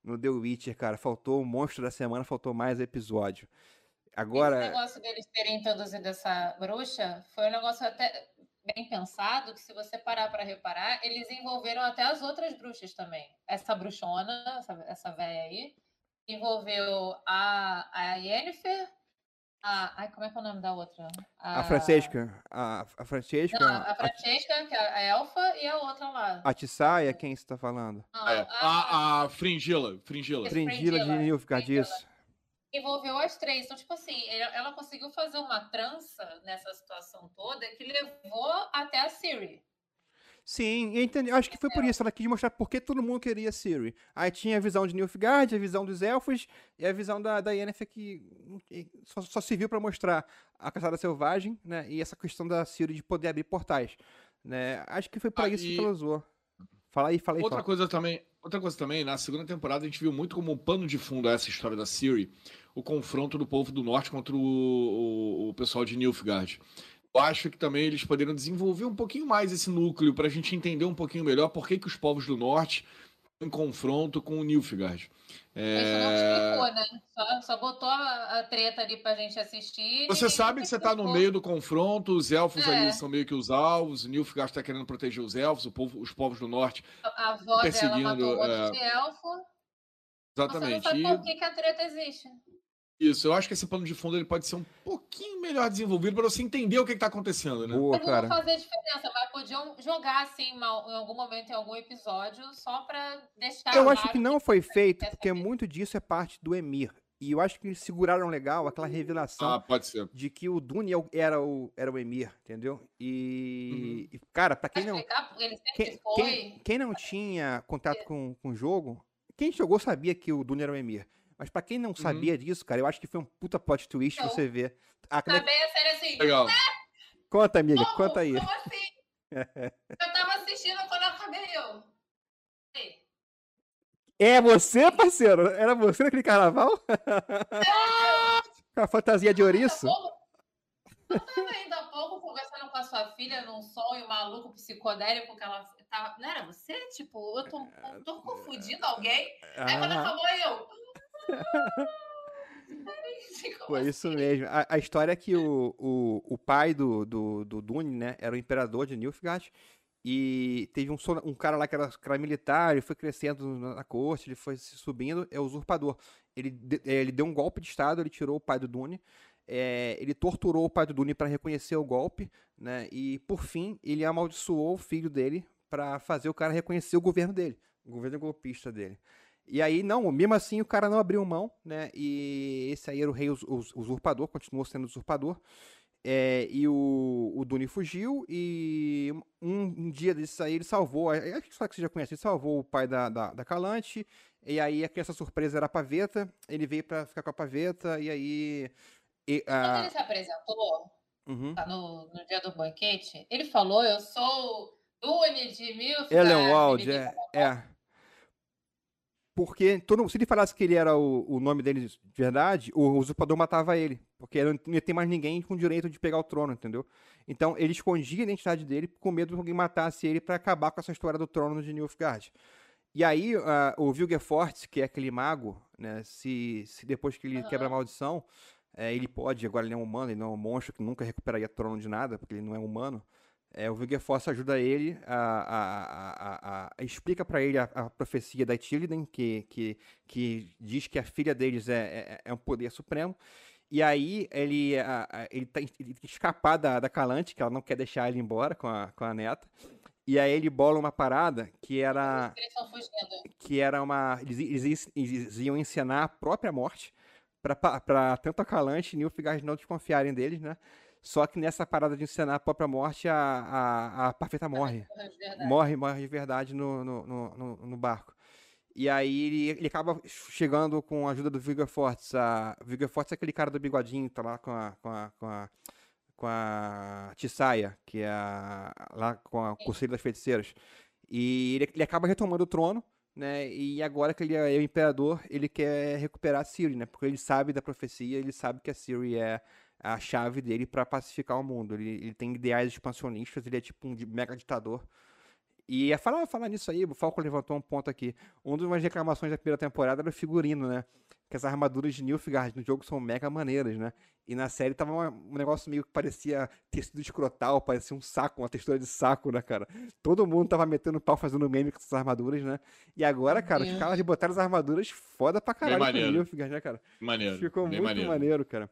no The Witcher, cara. Faltou o monstro da semana, faltou mais episódio. Esse Agora. negócio deles terem introduzido essa bruxa foi um negócio até bem pensado, que se você parar para reparar, eles envolveram até as outras bruxas também. Essa bruxona, essa, essa velha aí, envolveu a, a Yennefer, a... Ai, como é que é o nome da outra? A Francesca. A, a Francesca. Não, a a, Francesca, que é a elfa, e a outra lá. a Tissaia, quem você tá falando? Não, É, a- a, a Fringila, Fringila. Esse Frindila de Nilfgaard, Frindila. isso. envolveu as três. Então, tipo assim, ela, ela conseguiu fazer uma trança nessa situação toda que levou até a Siri. Sim, eu entendi. Acho que foi por isso. Ela quis mostrar por que todo mundo queria Siri. Aí tinha a visão de Nilfgaard, a visão dos elfos e a visão da, da Yennefer que só, só serviu pra mostrar a caçada selvagem, né? E essa questão da Siri de poder abrir portais. Né? Acho que foi pra Ah, isso que ela usou. Fala aí, fala aí. Outra fala. coisa também, outra coisa também, na segunda temporada a gente viu muito como um pano de fundo a essa história da Siri, o confronto do povo do norte contra o, o- o pessoal de Nilfgaard. Eu acho que também eles poderiam desenvolver um pouquinho mais esse núcleo para a gente entender um pouquinho melhor por que, que os povos do norte estão em confronto com o Nilfgaard. Isso não É, explicou, né? Só, só botou a, treta ali pra gente assistir. Você sabe que você tá no meio do confronto, os elfos É. ali são meio que os alvos, o Nilfgaard está querendo proteger os elfos, o povo- os povos do norte. A a avó dela perseguindo, matou outro é, de elfo. Você não Exatamente. sabe E- por que, que a treta existe. Isso, eu acho que esse plano de fundo ele pode ser um pouquinho melhor desenvolvido para você entender o que está acontecendo, né? Boa, não cara. vai fazer diferença, mas podiam jogar assim mal- em algum momento, em algum episódio, só pra deixar. Eu acho que não foi feito porque saber. muito disso é parte do Emir. E eu acho que eles seguraram legal aquela revelação Ah, pode ser. de que o Dune é era o, era o Emir, entendeu? E, e, cara, pra quem não, explicar, porque ele sempre quem, foi. quem, quem não tinha contato com, com o jogo, quem jogou sabia que o Dune era o Emir. Mas pra quem não sabia disso, cara, eu acho que foi um puta plot twist Não. você ver. Ah, como é- a série assim. Legal. Conta, amiga, Como? conta aí. Como assim? eu tava assistindo quando eu acabei eu. Ei, É você, parceiro? Era você naquele carnaval? Com a fantasia de ouriço? Eu tava ainda há pouco conversando com a sua filha num sonho maluco psicodélico que ela tava. Não era você? Tipo, eu tô, tô confundindo alguém. Aí quando acabou eu. Foi isso assim? mesmo. A, a história é que o, o, o pai do, do, do Dune, né, era o imperador de Nilfgaard. E teve um, um cara lá que era, que era militar, ele foi crescendo na, corte, ele foi se subindo, é usurpador. Ele, eh, ele deu um golpe de estado, ele tirou o pai do Dune, eh, ele torturou o pai do Dune para reconhecer o golpe, né? E por fim, ele amaldiçoou o filho dele para fazer o cara reconhecer o governo dele, o governo golpista dele. E aí, não, mesmo assim o cara não abriu mão, né? E esse aí era o rei us- us- usurpador, continuou sendo usurpador. É, e o, o Dune fugiu e um, um dia desse aí ele salvou, é, acho que só que você já conhece, ele salvou o pai da, da, da Calante, e aí a criança surpresa era a Paveta, ele veio pra ficar com a Paveta, e aí... e, Quando a- ele se apresentou uhum. no, no dia do banquete, ele falou: Eu sou Dune de mil. Ellen Wald, é, é. Porque todo, se ele falasse que ele era o, o nome dele de verdade, o usurpador matava ele. Porque não ia ter mais ninguém com direito de pegar o trono, entendeu? Então ele escondia a identidade dele com medo de alguém matasse ele para acabar com essa história do trono de Nilfgaard. E aí uh, o Vilgefortz, que é aquele mago, né, se, se depois que ele uhum. quebra a maldição, é, ele pode, agora ele é um humano, ele não é um monstro que nunca recuperaria trono de nada, porque ele não é humano. É, o Vilgefortz ajuda ele a, a, a, explica para ele a, profecia da Tilden, que, que, que diz que a filha deles é, é, é um poder supremo. E aí ele, ele, tá, tem que escapar da, da Calante, que ela não quer deixar ele embora com a, com a neta. E aí ele bola uma parada que era. Que era uma. Eles, eles, eles iam encenar a própria morte para tanto a Calante e Nilfgaard não desconfiarem deles, né? Só que nessa parada de encenar a própria morte, a, a, a Parfeita morre. Morre, morre de verdade no, no, no, no barco. E aí ele, ele, acaba chegando com a ajuda do Vigor Fortes. A Vigor Fortes é aquele cara do bigodinho, tá lá com a, com a, com a, com a Tissaia, que é a, lá com a Conselho das Feiticeiras. E ele, ele acaba retomando o trono, né? E agora que ele é o imperador, ele quer recuperar a Ciri, né? Porque ele sabe da profecia, ele sabe que a Ciri é a chave dele para pacificar o mundo. Ele, ele, tem ideais expansionistas, ele é tipo um mega ditador. E a falar, falar nisso aí, o Falco levantou um ponto aqui. Uma das reclamações da primeira temporada era o figurino, né? Que as armaduras de Nilfgaard no jogo são mega maneiras, né? E na série tava um negócio meio que parecia tecido escrotal, parecia um saco, uma textura de saco, né, cara? Todo mundo tava metendo pau fazendo meme com essas armaduras, né? E agora, cara, os caras botaram as armaduras foda pra caralho com Nilfgaard, né, cara? Maneiro. Ficou muito maneiro. maneiro, cara.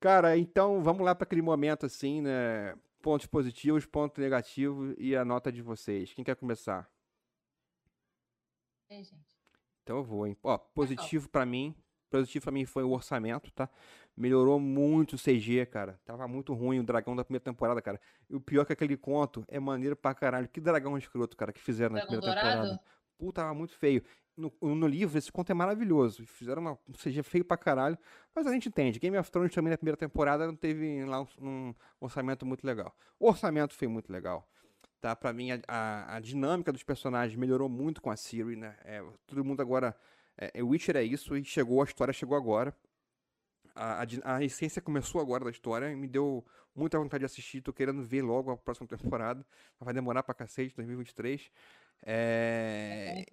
Cara, então vamos lá para aquele momento assim, né? Pontos positivos, pontos negativos e a nota de vocês. Quem quer começar? É, gente. Então eu vou, hein? Ó, positivo para mim, positivo para mim foi o orçamento, tá? Melhorou muito o CG, cara. Tava muito ruim o dragão da primeira temporada, cara. E o pior é que aquele conto é maneiro pra caralho. Que dragão escroto, cara, que fizeram dragão na primeira dourado? temporada. Puta, tava muito feio no, no, livro, esse conto é maravilhoso. Fizeram uma um CG feio pra caralho, mas a gente entende. Game of Thrones também na primeira temporada não teve lá um, um orçamento muito legal. O orçamento foi muito legal. Tá? Pra mim, a, a, a dinâmica dos personagens melhorou muito com a Siri, né? É, todo mundo agora. É, é, Witcher é isso e chegou, a história chegou agora. A, a, a, essência começou agora da história e me deu muita vontade de assistir. Tô querendo ver logo a próxima temporada. Vai demorar pra cacete, 2023. É,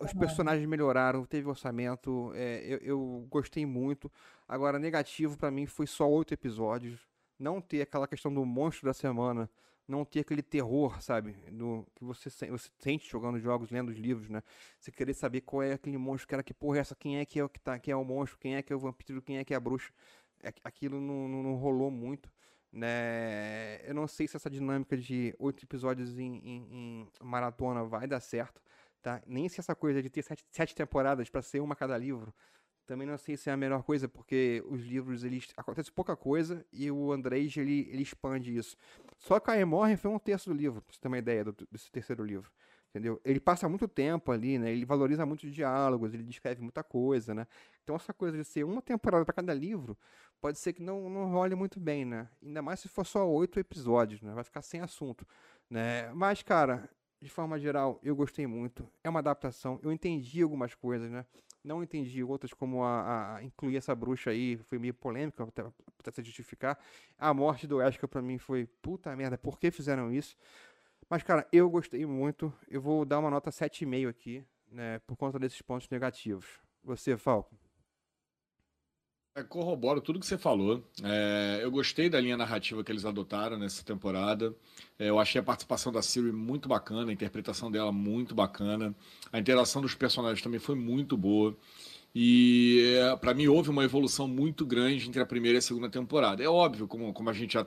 os personagens melhoraram, teve orçamento, é, eu, eu, gostei muito. Agora, negativo para mim foi só oito episódios. Não ter aquela questão do monstro da semana, não ter aquele terror, sabe? Do, que você, você sente jogando jogos, lendo os livros, né? Você querer saber qual é aquele monstro, que era que porra é essa, quem é que é o que tá, quem é o monstro, quem é que é o vampiro, quem é que é a bruxa. É, aquilo não, não, não rolou muito. Né? Eu não sei se essa dinâmica de oito episódios em, em, em, maratona vai dar certo, tá? Nem se essa coisa de ter sete, sete temporadas para ser uma cada livro, também não sei se é a melhor coisa, porque os livros, eles acontece pouca coisa e o Andrés, ele, ele expande isso. Só que a Morre foi um terço do livro, pra você ter uma ideia do, desse terceiro livro entendeu? Ele passa muito tempo ali, né? Ele valoriza muito os diálogos, ele descreve muita coisa, né? Então essa coisa de ser uma temporada para cada livro, pode ser que não, não role muito bem, né? Ainda mais se for só oito episódios, né? Vai ficar sem assunto, né? Mas, cara, de forma geral, eu gostei muito. É uma adaptação. Eu entendi algumas coisas, né? Não entendi outras, como a, a incluir essa bruxa aí, foi meio polêmica, até, até se justificar. A morte do Wesker pra mim foi puta merda, por que fizeram isso? Mas, cara, eu gostei muito. Eu vou dar uma nota 7,5 aqui, né? Por conta desses pontos negativos. Você, Falco? É, corroboro tudo que você falou. É, eu gostei da linha narrativa que eles adotaram nessa temporada. É, eu achei a participação da Siri muito bacana, a interpretação dela muito bacana. A interação dos personagens também foi muito boa. E é, para mim houve uma evolução muito grande entre a primeira e a segunda temporada. É óbvio, como, como a gente já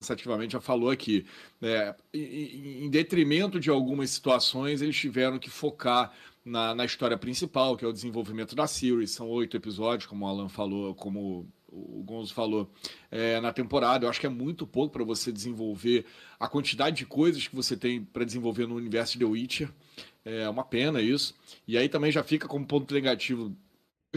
cansativamente já falou aqui. Né? Em, detrimento de algumas situações, eles tiveram que focar na, na história principal, que é o desenvolvimento da Siri. São oito episódios, como o Alan falou, como o Gonzo falou, é, na temporada. Eu acho que é muito pouco para você desenvolver a quantidade de coisas que você tem para desenvolver no universo de The Witcher. É uma pena isso. E aí também já fica como ponto negativo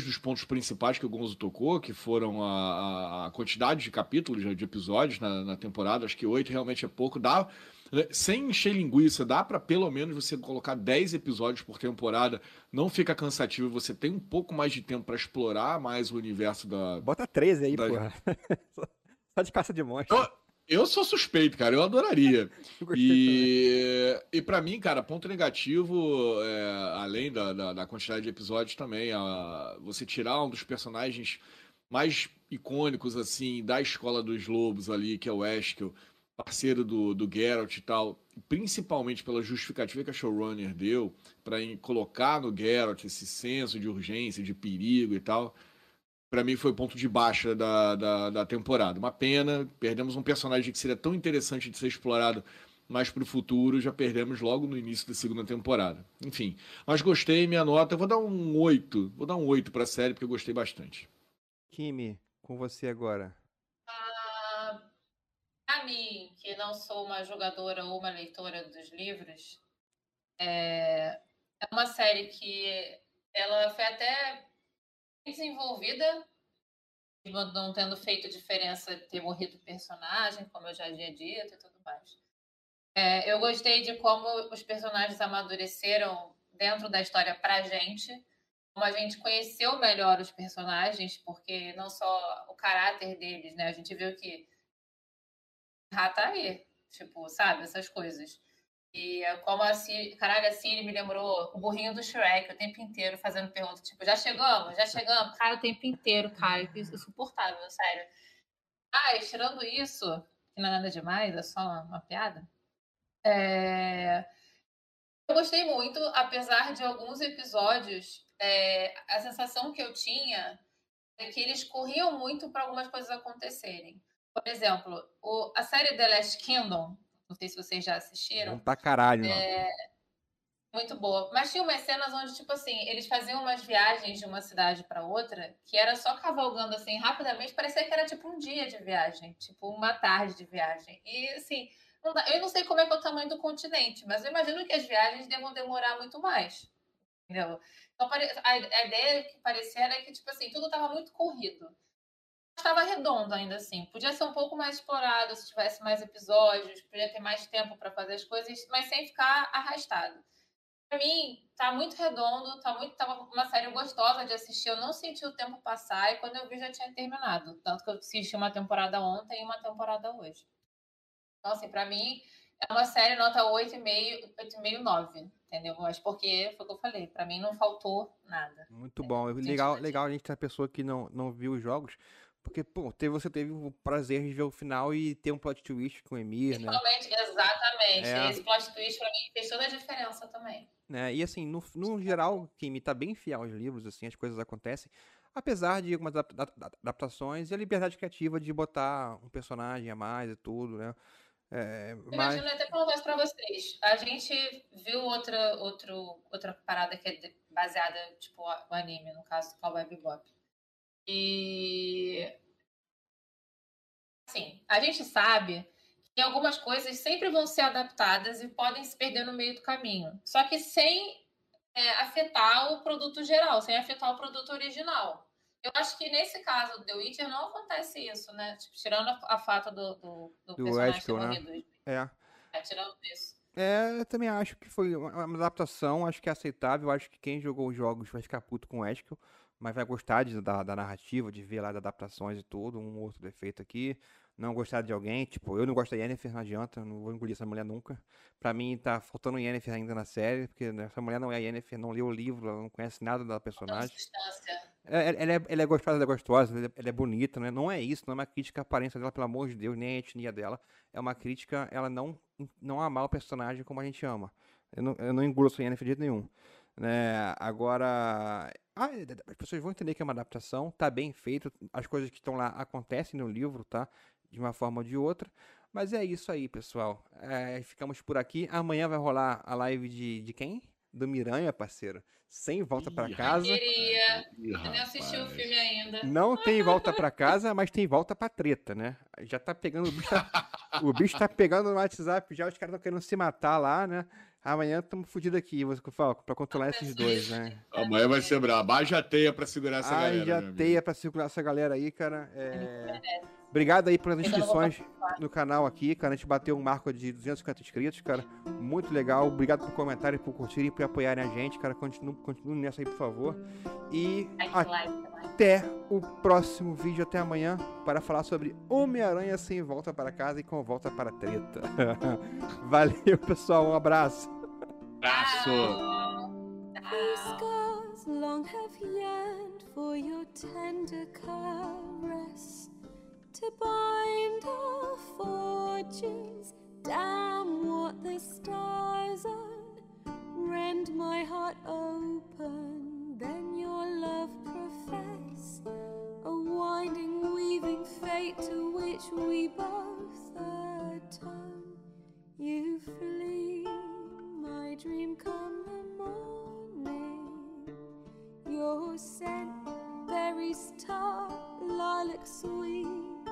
dos pontos principais que o Gonzo tocou, que foram a, a quantidade de capítulos, de episódios na, na, temporada, acho que oito realmente é pouco. Dá, né, sem encher linguiça, dá para pelo menos você colocar 10 episódios por temporada, não fica cansativo, você tem um pouco mais de tempo para explorar mais o universo da. Bota 13 aí, da... porra. Só de caça de monstros. Eu, eu sou suspeito, cara, eu adoraria. e e para mim, cara, ponto negativo, é, além da, da, da, quantidade de episódios também, a, você tirar um dos personagens mais icônicos, assim, da Escola dos Lobos ali, que é o Eskel, parceiro do, do Geralt e tal, principalmente pela justificativa que a showrunner deu para colocar no Geralt esse senso de urgência, de perigo e tal, para mim foi ponto de baixa da, da, da, temporada. Uma pena, perdemos um personagem que seria tão interessante de ser explorado mais para o futuro, já perdemos logo no início da segunda temporada. Enfim, mas gostei, minha nota, eu vou dar um 8, vou dar um 8 para a série porque eu gostei bastante. Kimi, com você agora mim, que não sou uma jogadora ou uma leitora dos livros, é, é uma série que ela foi até desenvolvida, não tendo feito diferença ter morrido o personagem, como eu já havia dito e tudo mais. É, eu gostei de como os personagens amadureceram dentro da história pra gente, como a gente conheceu melhor os personagens, porque não só o caráter deles, né? A gente viu que tá aí. Tipo, sabe? Essas coisas. E como a Siri, caralho, a Siri me lembrou o burrinho do Shrek o tempo inteiro fazendo pergunta, tipo, já chegamos, já chegamos, cara, o tempo inteiro, cara, insuportável, sério. Ah, tirando isso, que não é nada demais, é só uma piada, é... eu gostei muito, apesar de alguns episódios, é... a sensação que eu tinha é que eles corriam muito para algumas coisas acontecerem. Por exemplo, o, a série The Last Kingdom, não sei se vocês já assistiram. Bom pra caralho. É, muito boa. Mas tinha umas cenas onde, tipo assim, eles faziam umas viagens de uma cidade para outra, que era só cavalgando assim rapidamente, parecia que era tipo um dia de viagem, tipo uma tarde de viagem. E assim, não dá, eu não sei como é que é o tamanho do continente, mas eu imagino que as viagens devam demorar muito mais. Entendeu? Então a, a ideia que parecia era que, tipo assim, tudo estava muito corrido estava redondo ainda assim. Podia ser um pouco mais explorado se tivesse mais episódios, podia ter mais tempo para fazer as coisas, mas sem ficar arrastado. Para mim, tá muito redondo, tá muito, tava uma série gostosa de assistir. Eu não senti o tempo passar e quando eu vi já tinha terminado. Tanto que eu assisti uma temporada ontem e uma temporada hoje. Então, assim, para mim, é uma série nota 8,5, 8,5, 9, entendeu? Mas porque foi o que eu falei, para mim não faltou nada. Muito bom. Legal, legal a gente ter a pessoa que não, não viu os jogos, porque, pô, você teve o prazer de ver o final e ter um plot twist com o Emir, né? Exatamente. É. Esse plot twist pra mim fez toda a diferença também. É, e assim, no, no geral, quem tá bem fiel aos livros, assim, as coisas acontecem. Apesar de algumas adaptações e a liberdade criativa de botar um personagem a mais e tudo, né? É, mas... Imagino até perguntar isso pra vocês. A gente viu outra, outro, outra parada que é baseada, tipo, o anime, no caso do Cowboy Bebop. E assim, a gente sabe que algumas coisas sempre vão ser adaptadas e podem se perder no meio do caminho. Só que sem é, afetar o produto geral, sem afetar o produto original. Eu acho que nesse caso do The Witcher não acontece isso, né? Tipo, tirando a, a fato do, do, do, do personagem. Né? É. é. Tirando isso. É, eu também acho que foi uma adaptação, acho que é aceitável. Acho que quem jogou os jogos vai ficar puto com o Ethical mas vai gostar de, da, da narrativa, de ver lá das adaptações e tudo, um outro defeito aqui. Não gostar de alguém, tipo, eu não gosto da Yennefer, não adianta, não vou engolir essa mulher nunca. Pra mim tá faltando Yennefer ainda na série, porque essa mulher não é a Yennefer, não leu o livro, ela não conhece nada da personagem. É, ela, é, ela é gostosa, ela é gostosa, ela é, ela é, bonita, né? Não é isso, não é uma crítica à aparência dela, pelo amor de Deus, nem a etnia dela. É uma crítica, ela não, não amar o personagem como a gente ama. Eu não, eu não engulo essa Yennefer de jeito nenhum. Né? Agora, as pessoas vão entender que é uma adaptação, tá bem feito, as coisas que estão lá acontecem no livro, tá? De uma forma ou de outra. Mas é isso aí, pessoal. É, ficamos por aqui. Amanhã vai rolar a live de, de quem? Do Miranha, parceiro. Sem volta para casa. Queria. Eu nem assisti o filme ainda. Não tem volta para casa, mas tem volta para treta, né? Já tá pegando. O bicho tá, o bicho tá pegando no WhatsApp já, os caras estão querendo se matar lá, né? Amanhã estamos fodidos aqui, você fala, pra controlar esses dois, né? Amanhã vai ser brabo. Haja teia pra segurar essa Haja galera. Haja teia pra segurar essa galera aí, cara. É... Obrigado aí pelas inscrições no canal aqui, cara. A gente bateu um marco de 250 inscritos, cara. Muito legal. Obrigado por comentarem, por curtirem, por apoiarem a gente, cara. Continue, continue nessa aí, por favor. E até o próximo vídeo, até amanhã, para falar sobre Homem-Aranha sem volta para casa e com volta para treta. Valeu, pessoal. Um abraço. Abraço. long have yearned for your tender caress. to bind our fortunes. Damn what the stars on, rend my heart open, then your love profess. A winding, weaving fate to which we both atone. You flee, my dream come the morning. Your scent, berry star, lilac sweet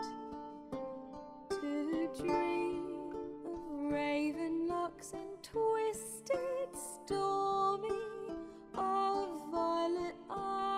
to dream of raven locks and twisted stories of violet eyes.